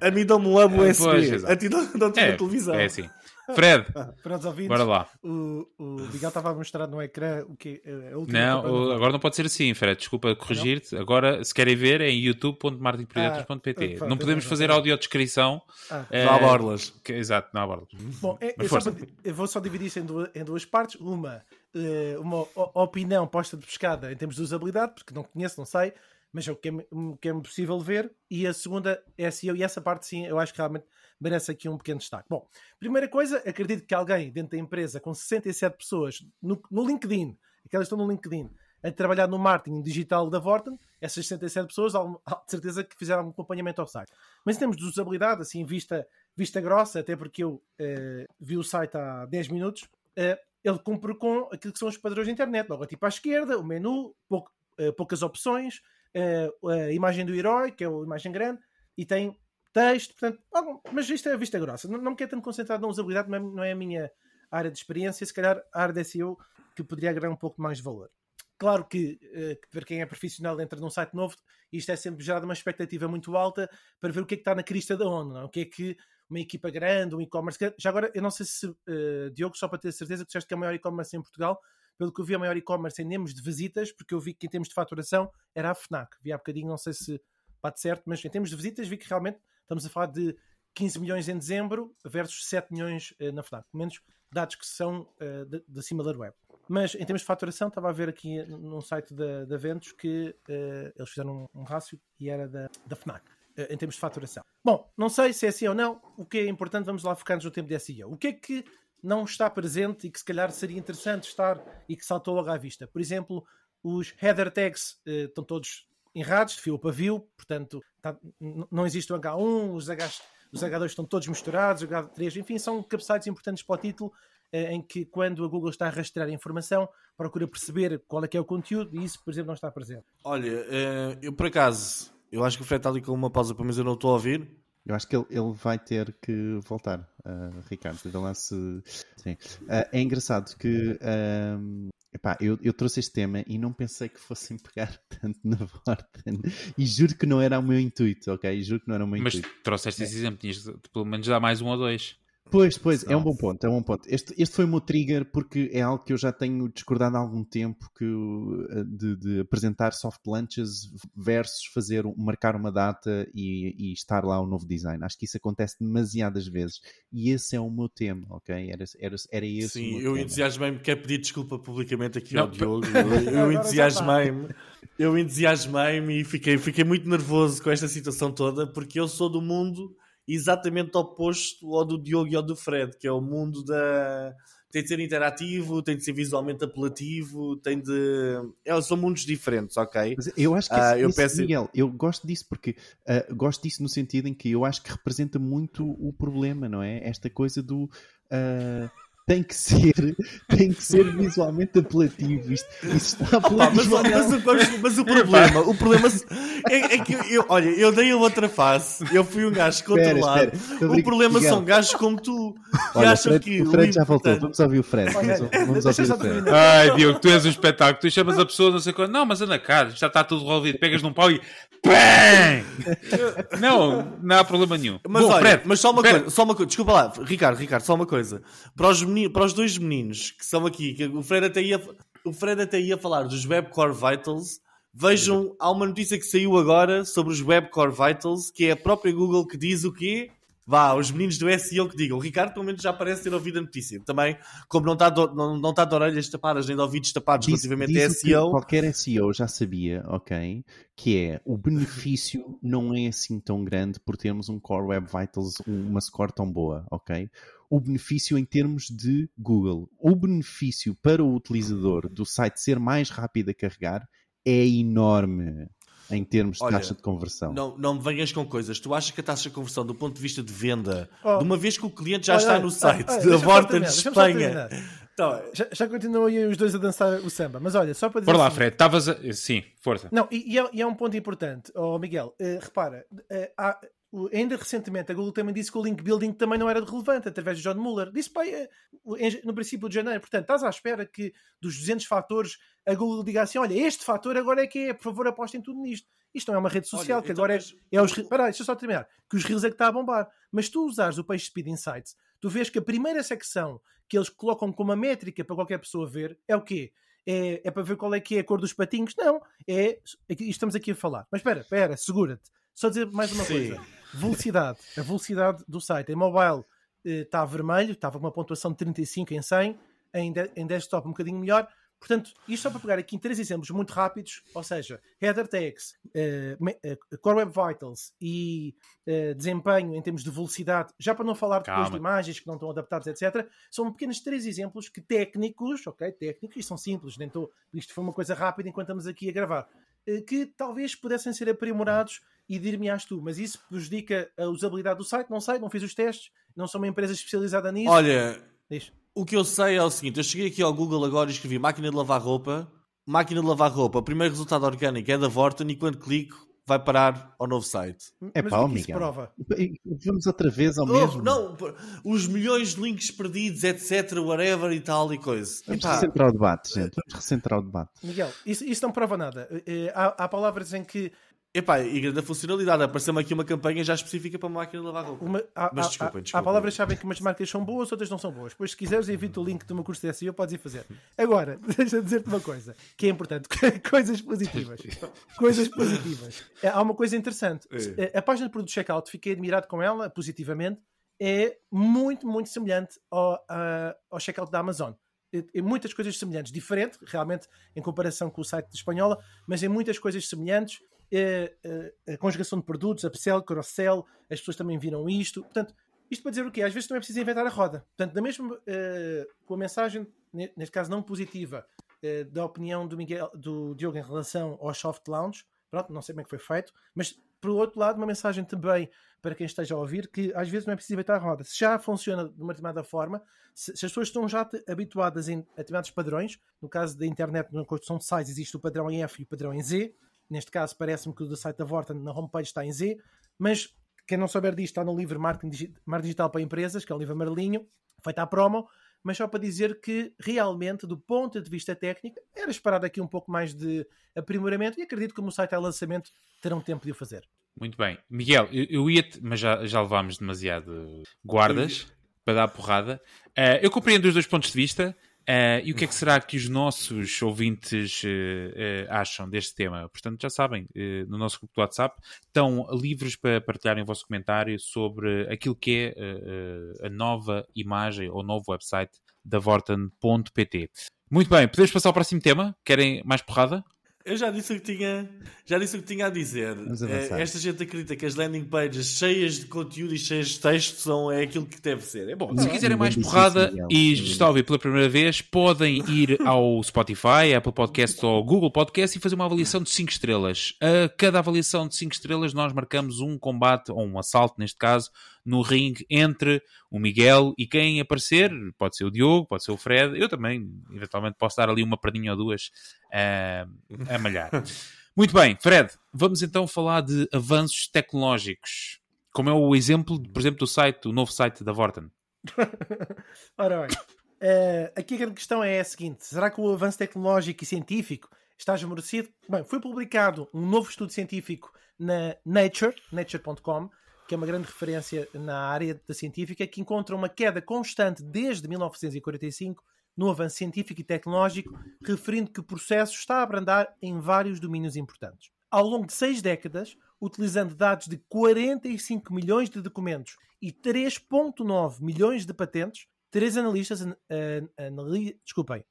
A mim dão-me um abo USB. Pois, a ti dão-te é, uma televisão. É assim. Fred, *laughs* para os ouvintes, bora lá. O, o Miguel estava a mostrar no ecrã o que Não, agora não pode ser assim, Fred. Desculpa corrigir-te. Agora, se querem ver, é em youtube.martinprojetos.pt. Ah, não podemos fazer audiodescrição. Ah. É, não há borlas. Que, exato, não há borlas. Bom, é, é só, eu vou só dividir isso em duas, em duas partes. Uma, eh, uma opinião posta de pescada em termos de usabilidade, porque não conheço, não sei mas é o que é, que é possível ver. E a segunda é SEO, e essa parte sim, eu acho que realmente merece aqui um pequeno destaque. Bom, primeira coisa, acredito que alguém dentro da empresa com 67 pessoas no, no LinkedIn, aquelas estão no LinkedIn, a trabalhar no marketing digital da Vorten, essas 67 pessoas, de certeza que fizeram um acompanhamento ao site. Mas em termos de usabilidade, assim, vista, vista grossa, até porque eu uh, vi o site há 10 minutos, uh, ele cumpre com aquilo que são os padrões da internet. Logo, tipo à esquerda, o menu, uh, poucas opções, a imagem do herói, que é a imagem grande, e tem texto, portanto, mas isto é a vista grossa. Não, não me quero tanto concentrar na usabilidade, é, não é a minha área de experiência, se calhar a área de SEO que poderia agregar um pouco mais de valor. Claro que, uh, para quem é profissional entra num site novo, isto é sempre gerado uma expectativa muito alta para ver o que é que está na crista da onda, não? É? o que é que uma equipa grande, um e-commerce. Já agora, eu não sei se, uh, Diogo, só para ter certeza, que disseste que é o maior e-commerce em Portugal, pelo que eu vi, a maior e-commerce em termos de visitas, porque eu vi que em termos de faturação era a Fnac. Vi há bocadinho, não sei se bate certo, mas em termos de visitas vi que realmente estamos a falar de 15 milhões em dezembro versus 7 milhões uh, na Fnac. Pelo menos dados que são uh, da Similar Web. Mas em termos de faturação, estava a ver aqui num site da, da Ventos que uh, eles fizeram um, um rácio e era da, da Fnac em termos de faturação. Bom, não sei se é assim ou não. O que é importante, vamos lá focar-nos no tempo de SEO. O que é que não está presente e que se calhar seria interessante estar e que saltou logo à vista. Por exemplo, os header tags estão todos errados, de fio para fio, portanto tá, não existe o H1, os, H, os H2 estão todos misturados, o H3, enfim, são cabeçalhos importantes para o título uh, em que quando a Google está a rastrear a informação, procura perceber qual é que é o conteúdo e isso, por exemplo, não está presente. Olha, uh, eu por acaso, eu acho que o Fred está ali com uma pausa, mas eu não estou a ouvir. Eu acho que ele, ele vai ter que voltar, uh, Ricardo. Lá se... Sim. Uh, é engraçado que uh, epá, eu, eu trouxe este tema e não pensei que fossem *laughs* pegar tanto na Vorten. E juro que não era o meu intuito, ok? Juro que não era o meu Mas intuito. Mas trouxeste esse exemplo, tinhas pelo menos dar mais um ou dois. Pois, pois, é um bom ponto, é um bom ponto. Este, este foi o meu trigger porque é algo que eu já tenho discordado há algum tempo que, eh, de, de apresentar soft launches versus fazer, marcar uma data e, e, estar lá o novo design. Acho que isso acontece demasiadas vezes e esse é o meu tema, ok? Era, era, era esse Sim, eu entusiasmei-me, quero pedir desculpa publicamente aqui Não, ao Diogo. *laughs* Eu, eu entusiasmei-me, eu entusiasmei-me e fiquei, fiquei muito nervoso com esta situação toda porque eu sou do mundo exatamente oposto ao do Diogo e ao do Fred, que é o mundo da. Tem de ser interativo, tem de ser visualmente apelativo, tem de. É, são mundos diferentes, ok? Mas eu acho que uh, esse, eu esse, peço... Miguel, eu gosto disso porque uh, gosto disso no sentido em que eu acho que representa muito o problema, não é? Esta coisa do. Uh, tem que ser, *laughs* tem que ser visualmente apelativo. Isto, isto está Opa, mas, mas, mas, mas, o problema, o problema é, é que eu, olha, eu dei a outra face, eu fui um gajo controlado. Espera, espera, o problema são gajos como tu que olha, acham Fred, que. O Fred já voltou, vamos ouvir o Fred. Vamos, vamos ouvir o Fred. Ai, Diogo, tu és um espetáculo, tu chamas a pessoa, não sei quando, não, mas anda cá, já está tudo resolvido, pegas num pau e. Bang! Não, não há problema nenhum. Mas Bom, olha, Fred, mas só uma coisa, só uma coisa, desculpa lá, Ricardo, Ricardo, só uma coisa. Para os meninos para os dois meninos que são aqui, que o Fred até ia, o Fred até ia falar dos Web Core Vitals. Vejam, há uma notícia que saiu agora sobre os Web Core Vitals, que é a própria Google que diz o quê? Vá, os meninos do SEO que digam. O Ricardo, pelo menos, já parece ter ouvido a notícia. Também, como não está de, não, não está de orelhas tapadas nem de ouvidos tapados diz, relativamente diz a SEO. qualquer SEO já sabia, ok? Que é o benefício não é assim tão grande por termos um Core Web Vitals, uma score tão boa, ok? O benefício em termos de Google. O benefício para o utilizador do site ser mais rápido a carregar é enorme em termos de Olha, taxa de conversão. Não, não me venhas com coisas. Tu achas que a taxa de conversão, do ponto de vista de venda, oh. de uma vez que o cliente já Olha, está no site da Vorta de Espanha. Então, já, já continuam aí os dois a dançar o samba, mas olha, só para dizer. Por lá, assim, Fred, estavas a... Sim, força. Não, e, e, é, e, é, um ponto importante, oh, Miguel. Uh, repara, uh, há, ainda recentemente a Google também disse que o link building também não era relevante através de John Mueller. Disse pai, eh, no princípio de janeiro. Portanto, estás à espera que dos 200 fatores a Google diga assim: olha, este fator agora é que é, por favor, apostem tudo nisto. Isto não é uma rede social olha, que então, agora é, é os. Espera deixa eu só terminar. Que os Reels é que está a bombar. Mas tu usares o Page Speed Insights, tu vês que a primeira secção que eles colocam como uma métrica para qualquer pessoa ver é o quê? É, é para ver qual é que é a cor dos patinhos? Não, é. Estamos aqui a falar. Mas espera, espera, segura-te. Só dizer mais uma Sim. coisa Velocidade. A velocidade do site. Em mobile está eh, vermelho, estava com uma pontuação de 35 em 100. Em, de, em desktop um bocadinho melhor. Portanto, isto só para pegar aqui em três exemplos muito rápidos, ou seja, header tags, uh, Core Web Vitals e uh, desempenho em termos de velocidade, já para não falar depois Calma. de imagens que não estão adaptadas, etc. São pequenos três exemplos que técnicos, ok, técnicos, e são simples, nem estou, isto foi uma coisa rápida enquanto estamos aqui a gravar, uh, que talvez pudessem ser aprimorados e dir-me-ás tu, mas isso prejudica a usabilidade do site? Não sei, não fiz os testes, não sou uma empresa especializada nisso. Olha, Diz. o que eu sei é o seguinte: eu cheguei aqui ao Google agora e escrevi máquina de lavar roupa, máquina de lavar roupa, o primeiro resultado orgânico é da Vorten e quando clico vai parar ao novo site. É pá, Miguel. prova? Vamos outra vez ao oh, mesmo. Não, os milhões de links perdidos, etc, whatever e tal e coisa. Vamos recentrar o debate, gente. Vamos recentrar o debate. Miguel, isso, isso não prova nada. Eh, há, há palavras em que Epá, e grande funcionalidade. Apareceu-me aqui uma campanha já específica para uma máquina de lavar roupa. Uma, há, Mas desculpem, desculpem. Há palavras-chave que umas marcas são boas, outras não são boas. Pois se quiseres, evita o link do meu curso de SEO, podes ir fazer. Agora, *laughs* deixa-me dizer-te uma coisa que é importante: *laughs* coisas positivas. coisas positivas. É, há uma coisa interessante. É. A página de produto checkout, fiquei admirado com ela, positivamente, é muito, muito semelhante ao, ao checkout da Amazon em muitas coisas semelhantes, diferente realmente em comparação com o site de espanhola, mas em muitas coisas semelhantes a, a, a conjugação de produtos, upsell, cross-sell, as pessoas também viram isto. Portanto, Isto para dizer o quê? Às vezes não é preciso inventar a roda. Portanto, da mesma, uh, com a mensagem, neste caso não positiva, uh, da opinião do, Miguel, do Diogo em relação ao soft launch, pronto, não sei como é que foi feito, mas por outro lado, uma mensagem também para quem esteja a ouvir, que às vezes não é preciso inventar a roda. Se já funciona de uma determinada forma, se, se as pessoas estão já habituadas em, a determinados padrões, no caso da internet, na construção de sites, existe o padrão em F e o padrão em Z. Neste caso, parece-me que o do site da Vorta na homepage está em Z, mas quem não souber disto está no livro Marketing Digital para Empresas, que é um livro amarelinho, feito à promo, mas só para dizer que realmente, do ponto de vista técnico, era esperado aqui um pouco mais de aprimoramento e acredito que como o site é lançamento terão tempo de o fazer. Muito bem. Miguel, eu, eu ia mas já, já levámos demasiado guardas para dar porrada. Uh, eu compreendo os dois pontos de vista. Uh, e o que é que será que os nossos ouvintes uh, uh, acham deste tema? Portanto, já sabem, no nosso grupo do WhatsApp, estão livres para partilharem o vosso comentário sobre aquilo que é a nova imagem ou novo website da Vorten.pt. Muito bem, podemos passar ao próximo tema? Querem mais porrada? Eu já disse o que tinha, já disse o que tinha a dizer. É, esta gente acredita que as landing pages cheias de conteúdo e cheias de texto são é aquilo que deve ser. É bom. Se quiserem mais porrada e está a ouvir pela primeira vez, podem ir ao Spotify, Apple Podcast ou Google Podcast e fazer uma avaliação de 5 estrelas. A cada avaliação de 5 estrelas nós marcamos um combate, ou um assalto neste caso, no ringue entre o Miguel e quem aparecer, pode ser o Diogo, pode ser o Fred, eu também, eventualmente, posso dar ali uma perninha ou duas uh, a malhar. *laughs* Muito bem, Fred, vamos então falar de avanços tecnológicos, como é o exemplo, por exemplo, do site, o novo site da Vorten. *laughs* Ora bem, uh, aqui a grande questão é a seguinte: será que o avanço tecnológico e científico está esmorecido? Bem, foi publicado um novo estudo científico na Nature, nature.com, que é uma grande referência na área da científica, que encontra uma queda constante desde 1945 no avanço científico e tecnológico, referindo que o processo está a abrandar em vários domínios importantes. Ao longo de seis décadas, utilizando dados de 45 milhões de documentos e 3,9 milhões de patentes, três analistas uh, anali desculpem,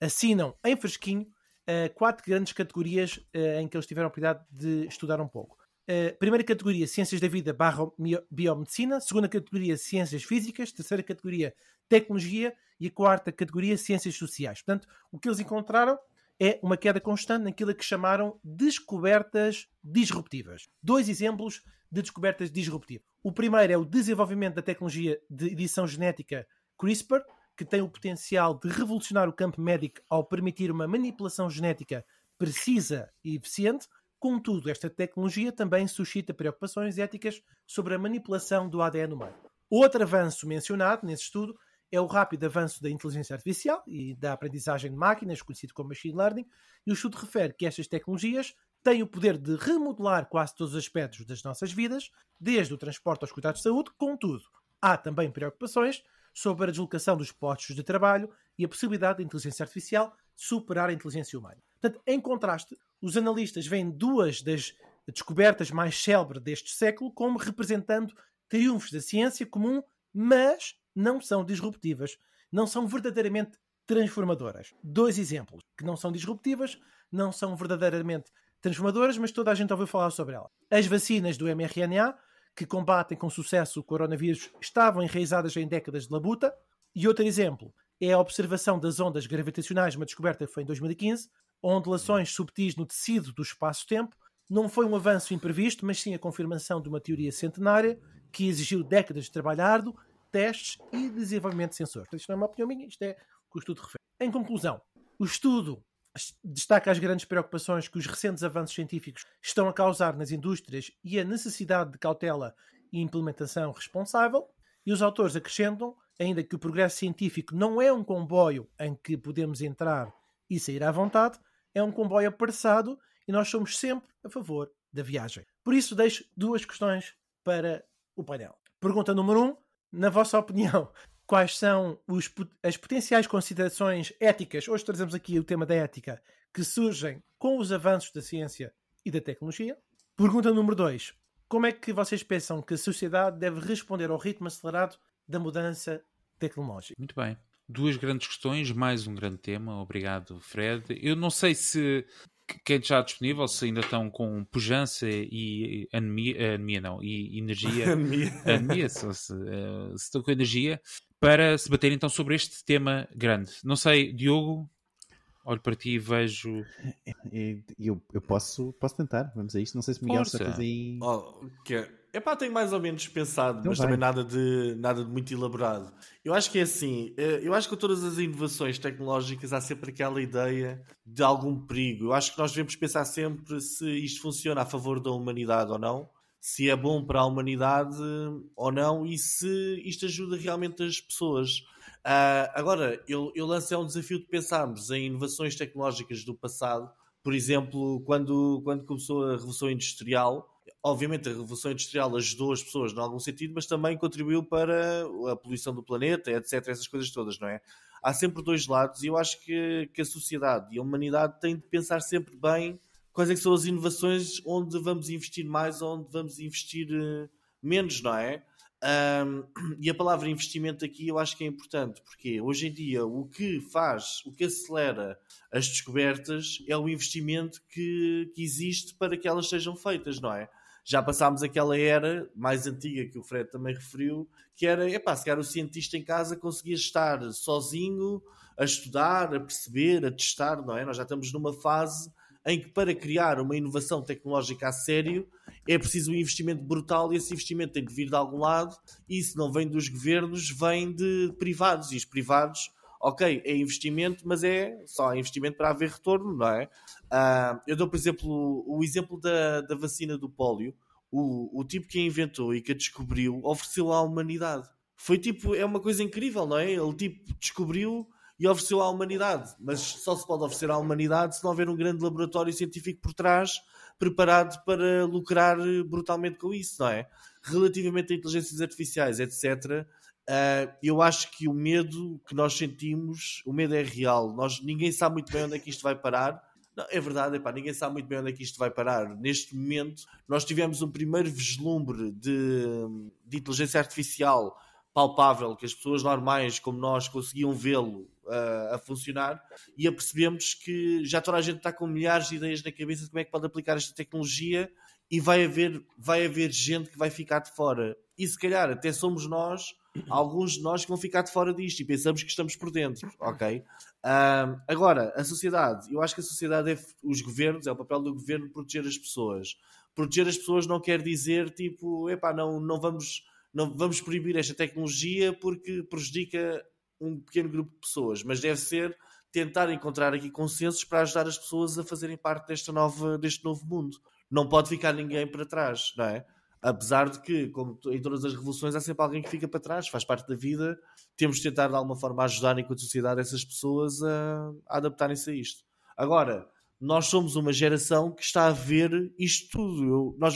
assinam em fresquinho uh, quatro grandes categorias uh, em que eles tiveram a oportunidade de estudar um pouco. Uh, primeira categoria, Ciências da Vida barra Biomedicina. Segunda categoria, Ciências Físicas. Terceira categoria, Tecnologia. E a quarta categoria, Ciências Sociais. Portanto, o que eles encontraram é uma queda constante naquilo que chamaram descobertas disruptivas. Dois exemplos de descobertas disruptivas. O primeiro é o desenvolvimento da tecnologia de edição genética CRISPR, que tem o potencial de revolucionar o campo médico ao permitir uma manipulação genética precisa e eficiente. Contudo, esta tecnologia também suscita preocupações éticas sobre a manipulação do ADN humano. Outro avanço mencionado nesse estudo é o rápido avanço da inteligência artificial e da aprendizagem de máquinas, conhecido como machine learning, e o estudo refere que estas tecnologias têm o poder de remodelar quase todos os aspectos das nossas vidas, desde o transporte aos cuidados de saúde, contudo, há também preocupações sobre a deslocação dos postos de trabalho e a possibilidade da inteligência artificial superar a inteligência humana. Portanto, em contraste, os analistas veem duas das descobertas mais célebres deste século como representando triunfos da ciência comum, mas não são disruptivas, não são verdadeiramente transformadoras. Dois exemplos que não são disruptivas, não são verdadeiramente transformadoras, mas toda a gente ouviu falar sobre elas. As vacinas do mRNA, que combatem com sucesso o coronavírus, estavam enraizadas em décadas de labuta. E outro exemplo é a observação das ondas gravitacionais, uma descoberta que foi em 2015, ondulações subtis no tecido do espaço-tempo, não foi um avanço imprevisto, mas sim a confirmação de uma teoria centenária que exigiu décadas de trabalho árduo, testes e desenvolvimento de sensores. Isto não é uma opinião minha, isto é o que o estudo refere. Em conclusão, o estudo destaca as grandes preocupações que os recentes avanços científicos estão a causar nas indústrias e a necessidade de cautela e implementação responsável, e os autores acrescentam, ainda que o progresso científico não é um comboio em que podemos entrar e sair à vontade, é um comboio apressado e nós somos sempre a favor da viagem. Por isso, deixo duas questões para o painel. Pergunta número um: na vossa opinião, *laughs* quais são os, as potenciais considerações éticas? Hoje trazemos aqui o tema da ética que surgem com os avanços da ciência e da tecnologia. Pergunta número dois: como é que vocês pensam que a sociedade deve responder ao ritmo acelerado da mudança tecnológica? Muito bem duas grandes questões, mais um grande tema. Obrigado, Fred. Eu não sei se quem está disponível, se ainda estão com pujança e anemia, anemia não, e energia, *laughs* anemia, anemia se, se, uh, se, estão com energia, para se bater então sobre este tema grande. Não sei, Diogo, olho para ti e vejo. Eu, eu posso, posso tentar, vamos a isto. Não sei se Miguel está a fazer aí. Oh. Epá, tenho mais ou menos pensado, então mas vai. também nada de, nada de muito elaborado. Eu acho que é assim, eh, eu acho que com todas as inovações tecnológicas há sempre aquela ideia de algum perigo. Eu acho que nós devemos pensar sempre se isto funciona a favor da humanidade ou não, se é bom para a humanidade ou não e se isto ajuda realmente as pessoas. Uh, agora, eu, eu lanço é um desafio de pensarmos em inovações tecnológicas do passado. Por exemplo, quando, quando começou a Revolução Industrial, obviamente a Revolução Industrial ajudou as pessoas em algum sentido, mas também contribuiu para a poluição do planeta, etc. Essas coisas todas, não é? Há sempre dois lados e eu acho que, que a sociedade e a humanidade têm de pensar sempre bem quais é são as inovações onde vamos investir mais onde vamos investir uh, menos, não é? Um, e a palavra investimento aqui eu acho que é importante, porque hoje em dia o que faz, o que acelera as descobertas é o investimento que, que existe para que elas sejam feitas, não é? Já passámos aquela era mais antiga que o Fred também referiu, que era, epá, se calhar o cientista em casa conseguia estar sozinho a estudar, a perceber, a testar, não é? Nós já estamos numa fase em que para criar uma inovação tecnológica a sério é preciso um investimento brutal e esse investimento tem que vir de algum lado e se não vem dos governos, vem de privados e os privados, ok, é investimento, mas é só investimento para haver retorno, não é? Uh, eu dou, por exemplo, o exemplo da, da vacina do pólio. O, o tipo que a inventou e que a descobriu ofereceu à humanidade. Foi tipo, é uma coisa incrível, não é? Ele tipo descobriu e ofereceu à humanidade. Mas só se pode oferecer à humanidade se não houver um grande laboratório científico por trás preparado para lucrar brutalmente com isso, não é? Relativamente a inteligências artificiais, etc., uh, eu acho que o medo que nós sentimos, o medo é real. Nós, ninguém sabe muito bem onde é que isto vai parar. Não, é verdade, epá, ninguém sabe muito bem onde é que isto vai parar. Neste momento, nós tivemos um primeiro vislumbre de, de inteligência artificial palpável, que as pessoas normais como nós conseguiam vê-lo uh, a funcionar e apercebemos que já toda a gente está com milhares de ideias na cabeça de como é que pode aplicar esta tecnologia e vai haver, vai haver gente que vai ficar de fora. E se calhar até somos nós, alguns de nós que vão ficar de fora disto e pensamos que estamos por dentro, ok? Uh, agora, a sociedade, eu acho que a sociedade é os governos, é o papel do governo proteger as pessoas. Proteger as pessoas não quer dizer tipo, epá, não, não vamos não vamos proibir esta tecnologia porque prejudica um pequeno grupo de pessoas, mas deve ser tentar encontrar aqui consensos para ajudar as pessoas a fazerem parte desta nova, deste novo mundo. Não pode ficar ninguém para trás, não é? Apesar de que, como em todas as revoluções, há sempre alguém que fica para trás, faz parte da vida. Temos de tentar de alguma forma ajudar, enquanto sociedade, essas pessoas a, a adaptarem-se a isto. Agora, nós somos uma geração que está a ver isto tudo. Eu, nós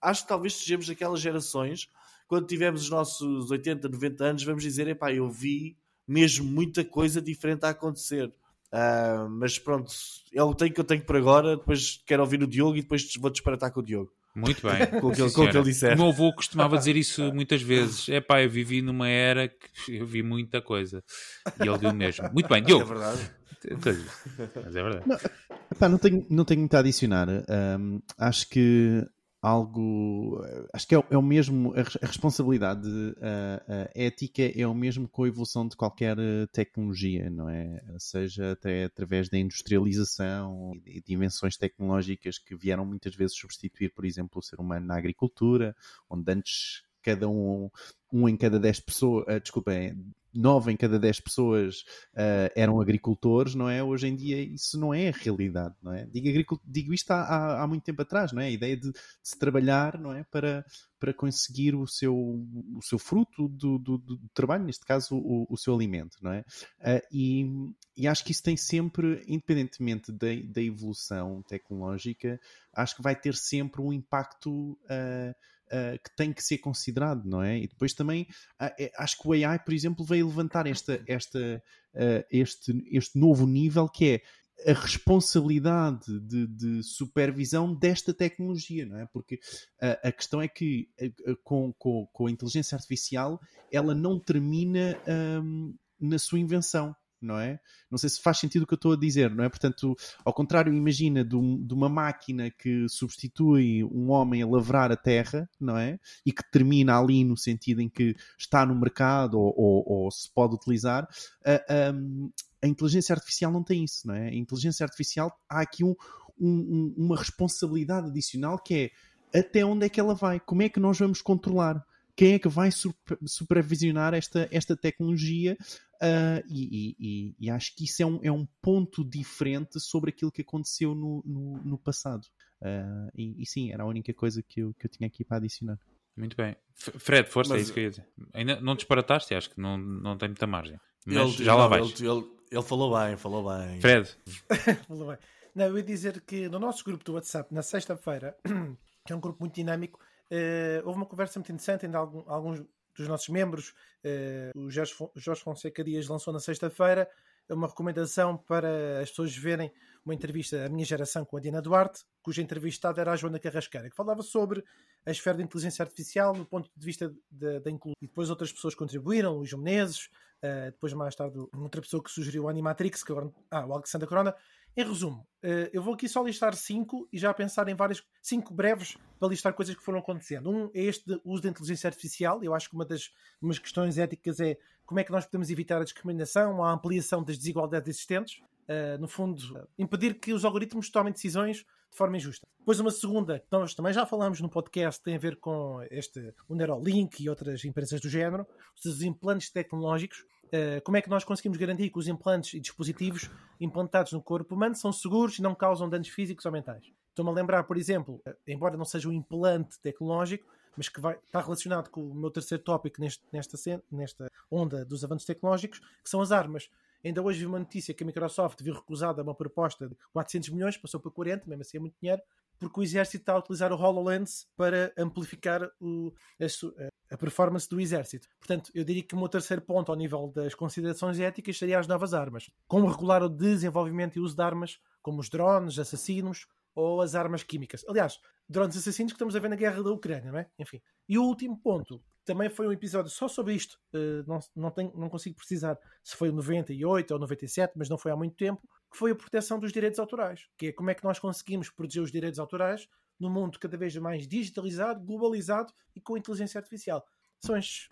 acho que talvez sejamos daquelas gerações, quando tivermos os nossos 80, 90 anos, vamos dizer: epá, eu vi mesmo muita coisa diferente a acontecer. Uh, mas pronto, é o que eu tenho por agora. Depois quero ouvir o Diogo e depois vou disparatar com o Diogo. Muito bem. *laughs* com, o que, ele disser. O meu avô costumava dizer isso muitas vezes. É pá, eu vivi numa era que eu vi muita coisa. E ele viu mesmo. Muito bem, Diogo. É verdade. Mas é verdade. Não, epá, não, tenho, não tenho muito a adicionar. Um, acho que algo. Acho que é, é o mesmo. A, responsabilidade a, a, ética é o mesmo com a evolução de qualquer eh, tecnologia, não é? Seja até através da industrialização e de invenções tecnológicas que vieram muitas vezes substituir, por exemplo, o ser humano na agricultura, onde antes cada um, um em cada dez pessoas, uh, desculpem, nove em cada dez pessoas uh, eram agricultores, não é? Hoje em dia isso não é a realidade, não é? Digo, digo isto há, há, há, muito tempo atrás, não é? A ideia de, de, se trabalhar, não é? Para, para conseguir o seu, o seu fruto do, do, do trabalho, neste caso o, o, seu alimento, não é? Uh, e, e acho que isso tem sempre, independentemente da, da evolução tecnológica, acho que vai ter sempre um impacto... Uh, uh, que tem que ser considerado, não é? E depois também uh, acho que o AI, por exemplo, veio levantar esta, esta, uh, este, este novo nível que é a responsabilidade de, de, supervisão desta tecnologia, não é? Porque a, a questão é que com, com, com, a inteligência artificial ela não termina um, na sua invenção. Não é? Não sei se faz sentido o que eu estou a dizer, não é? Portanto, ao contrário, imagina de, um, de, uma máquina que substitui um homem a lavrar a terra, não é? E que termina ali no sentido em que está no mercado ou, ou, ou se pode utilizar, a, a, a, inteligência artificial não tem isso, não é? A inteligência artificial, há aqui um, um, uma responsabilidade adicional que é até onde é que ela vai? Como é que nós vamos controlar? quem é que vai supervisionar esta, esta tecnologia uh, e, e, e, acho que isso é um, é um ponto diferente sobre aquilo que aconteceu no, no, no passado. Uh, e, e, sim, era a única coisa que eu, que eu tinha aqui para adicionar. Muito bem. Fred, força, Mas, é isso que eu ia dizer. Ainda não disparataste, acho que não, não tem muita margem. Mas ele, já lá vais. Ele, ele, ele, falou bem, falou bem. Fred. *laughs* falou bem. Não, eu ia dizer que no nosso grupo do WhatsApp, na sexta-feira, *clears throat* que é um grupo muito dinâmico, Uh, houve uma conversa muito interessante entre algum, alguns dos nossos membros. Uh, o Jorge, Fonseca Dias lançou na sexta-feira uma recomendação para as pessoas verem uma entrevista à minha geração com a Diana Duarte, cuja entrevistada era a Joana Carrasqueira, que falava sobre a esfera da inteligência artificial do ponto de vista da inclusão. E depois outras pessoas contribuíram, Luís Menezes, uh, depois mais tarde outra pessoa que sugeriu o Animatrix, que agora, ah, o Alexandre Corona, em resumo, eh, eu vou aqui só listar cinco e já pensar em várias, cinco breves para listar coisas que foram acontecendo. Um é este uso da inteligência artificial. Eu acho que uma das umas questões éticas é como é que nós podemos evitar a discriminação, a ampliação das desigualdades existentes. Uh, no fundo, impedir que os algoritmos tomem decisões de forma injusta. Depois, uma segunda, que nós também já falamos no podcast, tem a ver com este, o Neuralink e outras empresas do género, os implantes tecnológicos como é que nós conseguimos garantir que os implantes e dispositivos implantados no corpo humano são seguros e não causam danos físicos ou mentais? Estou-me a lembrar, por exemplo, uh, embora não seja um implante tecnológico, mas que vai, está relacionado com o meu terceiro tópico neste, nesta, nesta onda dos avanços tecnológicos, que são as armas. Ainda hoje vi uma notícia que a Microsoft viu recusada uma proposta de 400 milhões, passou para 40, mesmo assim é muito dinheiro, porque o exército está a utilizar o HoloLens para amplificar o, a, a, performance do exército. Portanto, eu diria que o meu terceiro ponto ao nível das considerações éticas seria as novas armas. Como regular o desenvolvimento e uso de armas como os drones, assassinos ou as armas químicas. Aliás, drones assassinos que estamos a ver na guerra da Ucrânia, não é? Enfim. E o último ponto, também foi um episódio só sobre isto. Uh, não, não, tenho, não consigo precisar se foi o 98 ou 97, mas não foi há muito tempo que foi a proteção dos direitos autorais, que é como é que nós conseguimos proteger os direitos autorais num mundo cada vez mais digitalizado, globalizado e com inteligência artificial. São estes,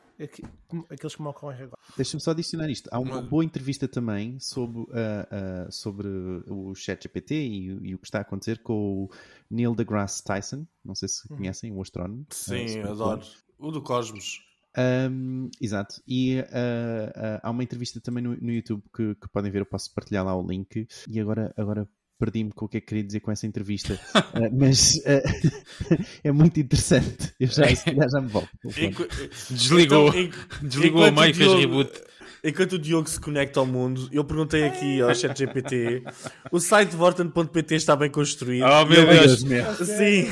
aqueles que me ocorrem agora. Deixa-me só adicionar isto. Há uma boa entrevista também sobre, uh, uh, sobre o ChatGPT e, e, o que está a acontecer com o Neil deGrasse Tyson. Não sei se uhum. conhecem, o astrónomo. Sim, uh, adoro. O do Cosmos. Um, exato. E uh, uh, há uma entrevista também no, no YouTube que, que, podem ver, eu posso partilhar lá o link. E agora, agora perdi-me com o que é que queria dizer com essa entrevista. uh, *laughs* mas *laughs* é muito interessante. Eu já, já, já me volto. Desligou, então, desligou a mãe e fez reboot. Enquanto o Diogo se conecta ao mundo, eu perguntei aqui ao ChatGPT: o site de Vorten.pt está bem construído? Oh meu Deus! Sim.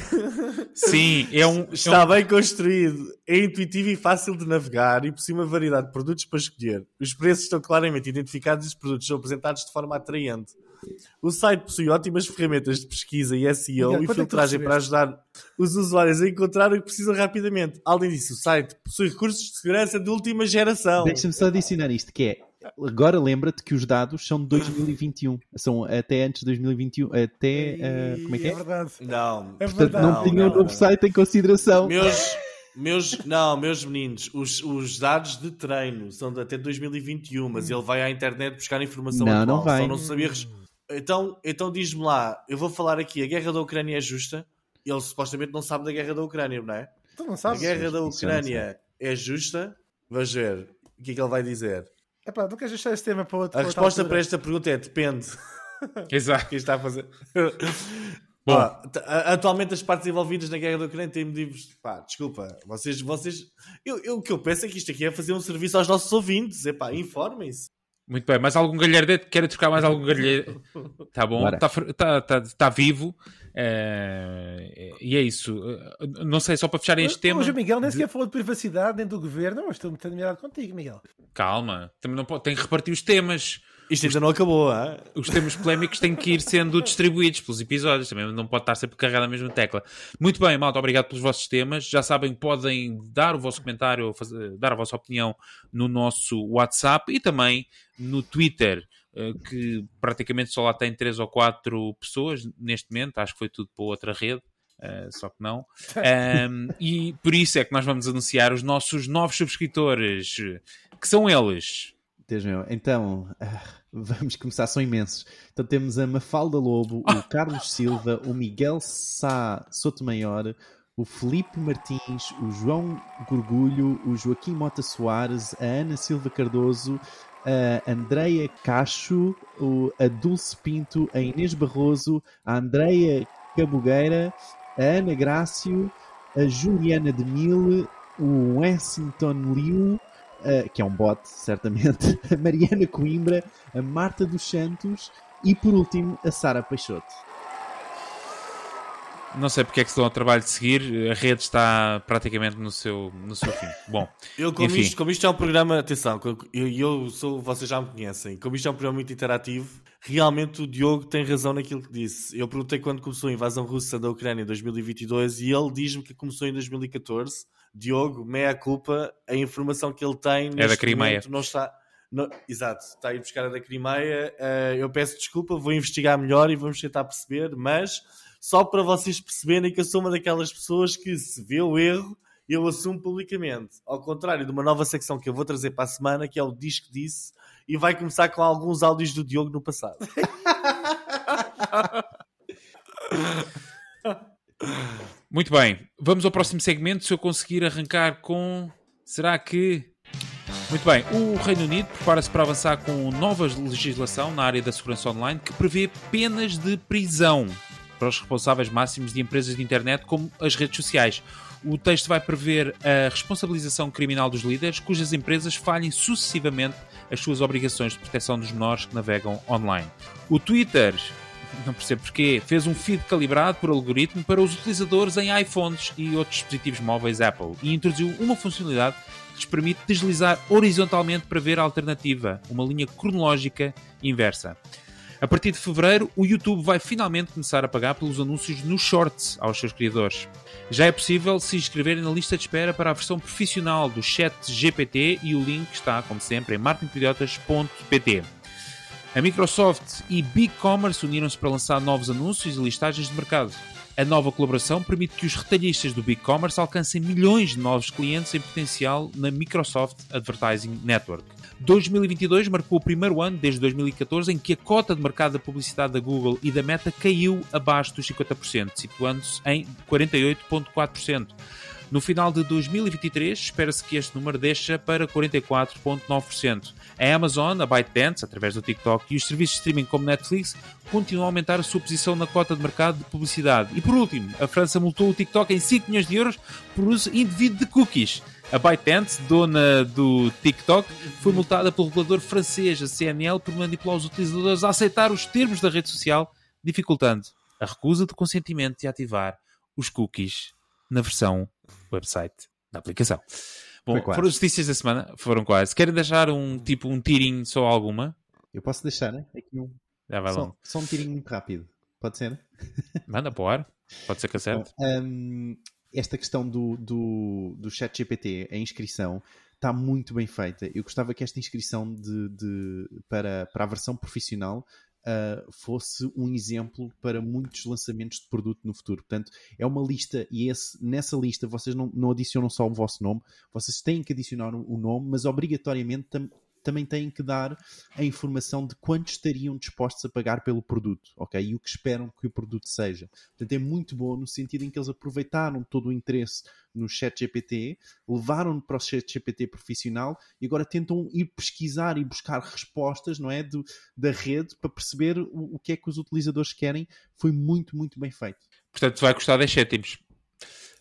Sim, é um. Está é bem construído, é intuitivo e fácil de navegar e possui uma variedade de produtos para escolher. Os preços estão claramente identificados e os produtos são apresentados de forma atraente. O site possui ótimas ferramentas de pesquisa e SEO e é filtragem para ajudar os usuários a encontrar o que precisam rapidamente. Além disso, o site possui recursos de segurança de última geração. Deixa-me só adicionar isto, que é agora lembra-te que os dados são de 2021, são até antes de 2021, até uh, como é que é? É verdade. Não, é Portanto, verdade. não tinham o novo site em consideração. Meus, meus, não, meus meninos, os, os dados de treino são de até 2021, mas ele vai à internet buscar informação não, atual, não vai. Só não sabia então, então diz-me lá, eu vou falar aqui, a guerra da Ucrânia é justa? Ele supostamente não sabe da guerra da Ucrânia, não é? Tu não sabes? A guerra da Ucrânia é justa? Vamos ver o que é que ele vai dizer. Epá, não queres deixar esse tema para outro A resposta para esta pergunta é depende. *laughs* Exato. O que está a fazer? *laughs* Bom. Ah, atualmente as partes envolvidas na guerra da Ucrânia têm motivos. Pá, desculpa, vocês. vocês eu, eu, o que eu penso é que isto aqui é fazer um serviço aos nossos ouvintes. Epá, informem-se. Muito bem, mais algum galhardeiro? Quer trocar mais algum galhardeiro? Tá bom, está tá, tá, tá vivo. É, e é isso. Não sei, só para fechar este tema. Hoje o Miguel nem sequer de... falou de privacidade dentro do governo. Mas estou muito admirado contigo, Miguel. Calma, também não pode, tem que repartir os temas. Isto ainda não acabou, hein? Os temas polémicos têm que ir sendo distribuídos pelos episódios, também não pode estar sempre carregado na mesma tecla. Muito bem, malta, obrigado pelos vossos temas. Já sabem, podem dar o vosso comentário, fazer, dar a vossa opinião no nosso WhatsApp e também no Twitter, eh, que praticamente só lá tem 3 ou 4 pessoas neste momento, acho que foi tudo para outra rede. Uh, só que não. Um, e por isso é que nós vamos anunciar os nossos novos subscritores, que são eles. Então *laughs* vamos começar, são imensos. Então temos a Mafalda Lobo, o *laughs* Carlos Silva, o Miguel Sá Sotomayor, o Felipe Martins, o João Gorgulho, o Joaquim Mota Soares, a Ana Silva Cardoso, a Andreia Cacho, a Dulce Pinto, a Inês Barroso, a Andreia Cabugueira, a Ana Grácio, a Juliana de Mille, o Wessington Liu, uh, que é um bot, certamente, a *laughs* Mariana Coimbra, a Marta dos Santos e, por último, a Sara Peixoto. Não sei porque é que se dão ao trabalho de seguir, a rede está praticamente no seu, no seu fim. *laughs* Bom, eu, como, enfim. Isto, como isto é um programa, atenção, eu, eu sou, vocês já me conhecem, como isto é um programa muito interativo, realmente o Diogo tem razão naquilo que disse. Eu perguntei quando começou a invasão russa da Ucrânia em 2022 e ele diz-me que começou em 2014. Diogo, meia culpa, a informação que ele tem é da Crimeia. não está. Não, exato, está a ir buscar a da Crimeia. Uh, eu peço desculpa, vou investigar melhor e vamos tentar perceber, mas só para vocês perceberem que eu sou uma daquelas pessoas que se vê o erro, eu assumo publicamente. Ao contrário de uma nova secção que eu vou trazer para a semana, que é o Disco Disse, e vai começar com alguns áudios do Diogo no passado. *laughs* Muito bem, vamos ao próximo segmento. Se eu conseguir arrancar com. Será que. Muito bem, o Reino Unido prepara-se para avançar com nova legislação na área da segurança online que prevê penas de prisão para os responsáveis máximos de empresas de internet como as redes sociais. O texto vai prever a responsabilização criminal dos líderes cujas empresas falhem sucessivamente as suas obrigações de proteção dos menores que navegam online. O Twitter, não percebo porquê, fez um feed calibrado por algoritmo para os utilizadores em iPhones e outros dispositivos móveis Apple e introduziu uma funcionalidade que lhes permite deslizar horizontalmente para ver a alternativa, uma linha cronológica inversa. A partir de fevereiro, o YouTube vai finalmente começar a pagar pelos anúncios nos shorts aos seus criadores. Já é possível se inscreverem na lista de espera para a versão profissional do Chat GPT e o link está, como sempre, em marketingpidiotas.pt. A Microsoft e BigCommerce uniram-se para lançar novos anúncios e listagens de mercado. A nova colaboração permite que os retalhistas do BigCommerce alcancem milhões de novos clientes em potencial na Microsoft Advertising Network. 2022 marcou o primeiro ano, desde 2014, em que a cota de mercado da publicidade da Google e da Meta caiu abaixo dos 50%, situando-se em 48,4%. No final de 2023, espera-se que este número deixe para 44,9%. A Amazon, a ByteDance, através do TikTok, e os serviços de streaming como Netflix continuam a aumentar a sua posição na cota de mercado de publicidade. E por último, a França multou o TikTok em 5 milhões de euros por uso indevido de cookies. A ByteDance, dona do TikTok, foi multada pelo regulador francês, a CNL, por manipular os utilizadores a aceitar os termos da rede social, dificultando a recusa de consentimento de ativar os cookies na versão website da aplicação. Bom, foram as notícias da semana, foram quase. Querem deixar um tipo um tirinho só alguma? Eu posso deixar, né? É que não... Já vai só, só um tirinho muito rápido. Pode ser? *laughs* Manda para o ar. Pode ser que acerte. Um, esta questão do, do, do chat GPT, a inscrição, está muito bem feita. Eu gostava que esta inscrição de, de, para, para a versão profissional uh, fosse um exemplo para muitos lançamentos de produto no futuro. Portanto, é uma lista e esse, nessa lista vocês não, não adicionam só o vosso nome, vocês têm que adicionar o nome, mas obrigatoriamente tam, também têm que dar a informação de quanto estariam dispostos a pagar pelo produto, ok? E o que esperam que o produto seja. Portanto, é muito bom no sentido em que eles aproveitaram todo o interesse no chat GPT, levaram-no para o chat GPT profissional e agora tentam ir pesquisar e buscar respostas, não é? Do, da rede para perceber o, o que é que os utilizadores querem. Foi muito, muito bem feito. Portanto, vai custar 10 cêntimos. *laughs*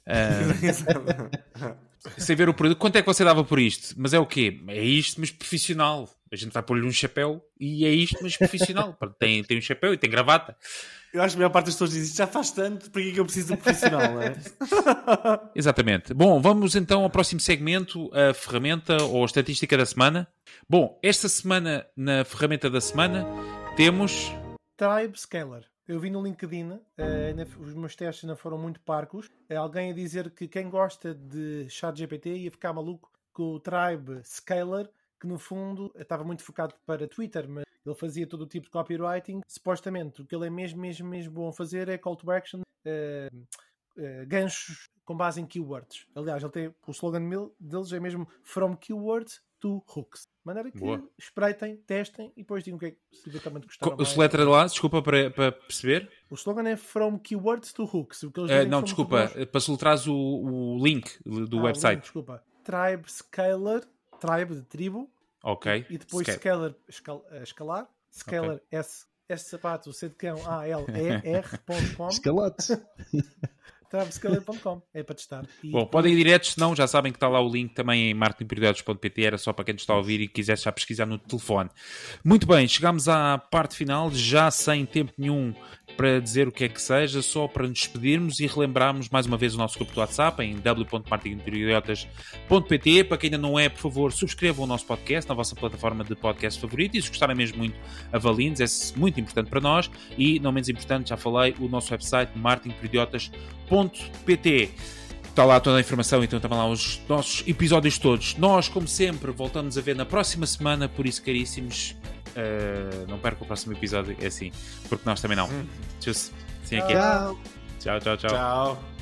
Uh... sem ver o produto. Quanto é que você dava por isto? Mas é o quê? É isto, mas profissional. A gente vai pôr-lhe um chapéu e é isto, mas profissional. tem, tem um chapéu e tem gravata. Eu acho que a maior parte das pessoas diz já faz tanto, para que eu preciso de um profissional, não é? *laughs* Exatamente. Bom, vamos então ao próximo segmento, a ferramenta ou a estatística da semana. Bom, esta semana, na ferramenta da semana, temos. Tribe Scaler. Eu vi no LinkedIn, uh, os meus testes não foram muito parcos. É alguém a dizer que quem gosta de chat GPT ia ficar maluco com o Tribe Scaler, que no fundo estava muito focado para Twitter, mas ele fazia todo o tipo de copywriting. Supostamente, o que ele é mesmo, mesmo, mesmo bom a fazer é call to action, uh, uh, ganchos com base em keywords. Aliás, ele tem, o slogan deles é mesmo From Keywords to Hooks. De maneira que Boa. espreitem, testem e depois digam o que é que se eventualmente gostaram. O letra de lá, desculpa para, para, perceber. O slogan é From Keywords to Hooks. O que eles uh, não, desculpa, para soltar o, o link do ah, website. Link, desculpa. Tribe Scaler, tribe de tribo, Ok. E depois Scalar, escal, eh, escalar, Scalar okay. S, S sapato, C de cão, A, L, E, R.com. Escalote. *laughs* Travescaler.com. É para testar. E Bom, podem ir direto, se não, já sabem que está lá o link também em marketingperiodos.pt. Era só para quem está a ouvir e quisesse já pesquisar no telefone. Muito bem, chegamos à parte final, já sem tempo nenhum para dizer o que é que seja, só para nos despedirmos e relembrarmos mais uma vez o nosso grupo do WhatsApp em w.marketingperiodotas.pt. Para quem ainda não é, por favor, subscrevam o nosso podcast na vossa plataforma de podcast favorita e se gostarem mesmo muito, avaliem é muito importante para nós e, não menos importante, já falei, o nosso website marketingperiodotas.pt. Está lá toda a informação, então também lá os nossos episódios todos. Nós, como sempre, voltamos a ver na próxima semana, por isso, caríssimos, Uh, não perca o próximo episódio, é assim. Porque nós também não. Hum. Tchau. Sim, aqui. Tchau. Tchau, tchau, tchau. Tchau.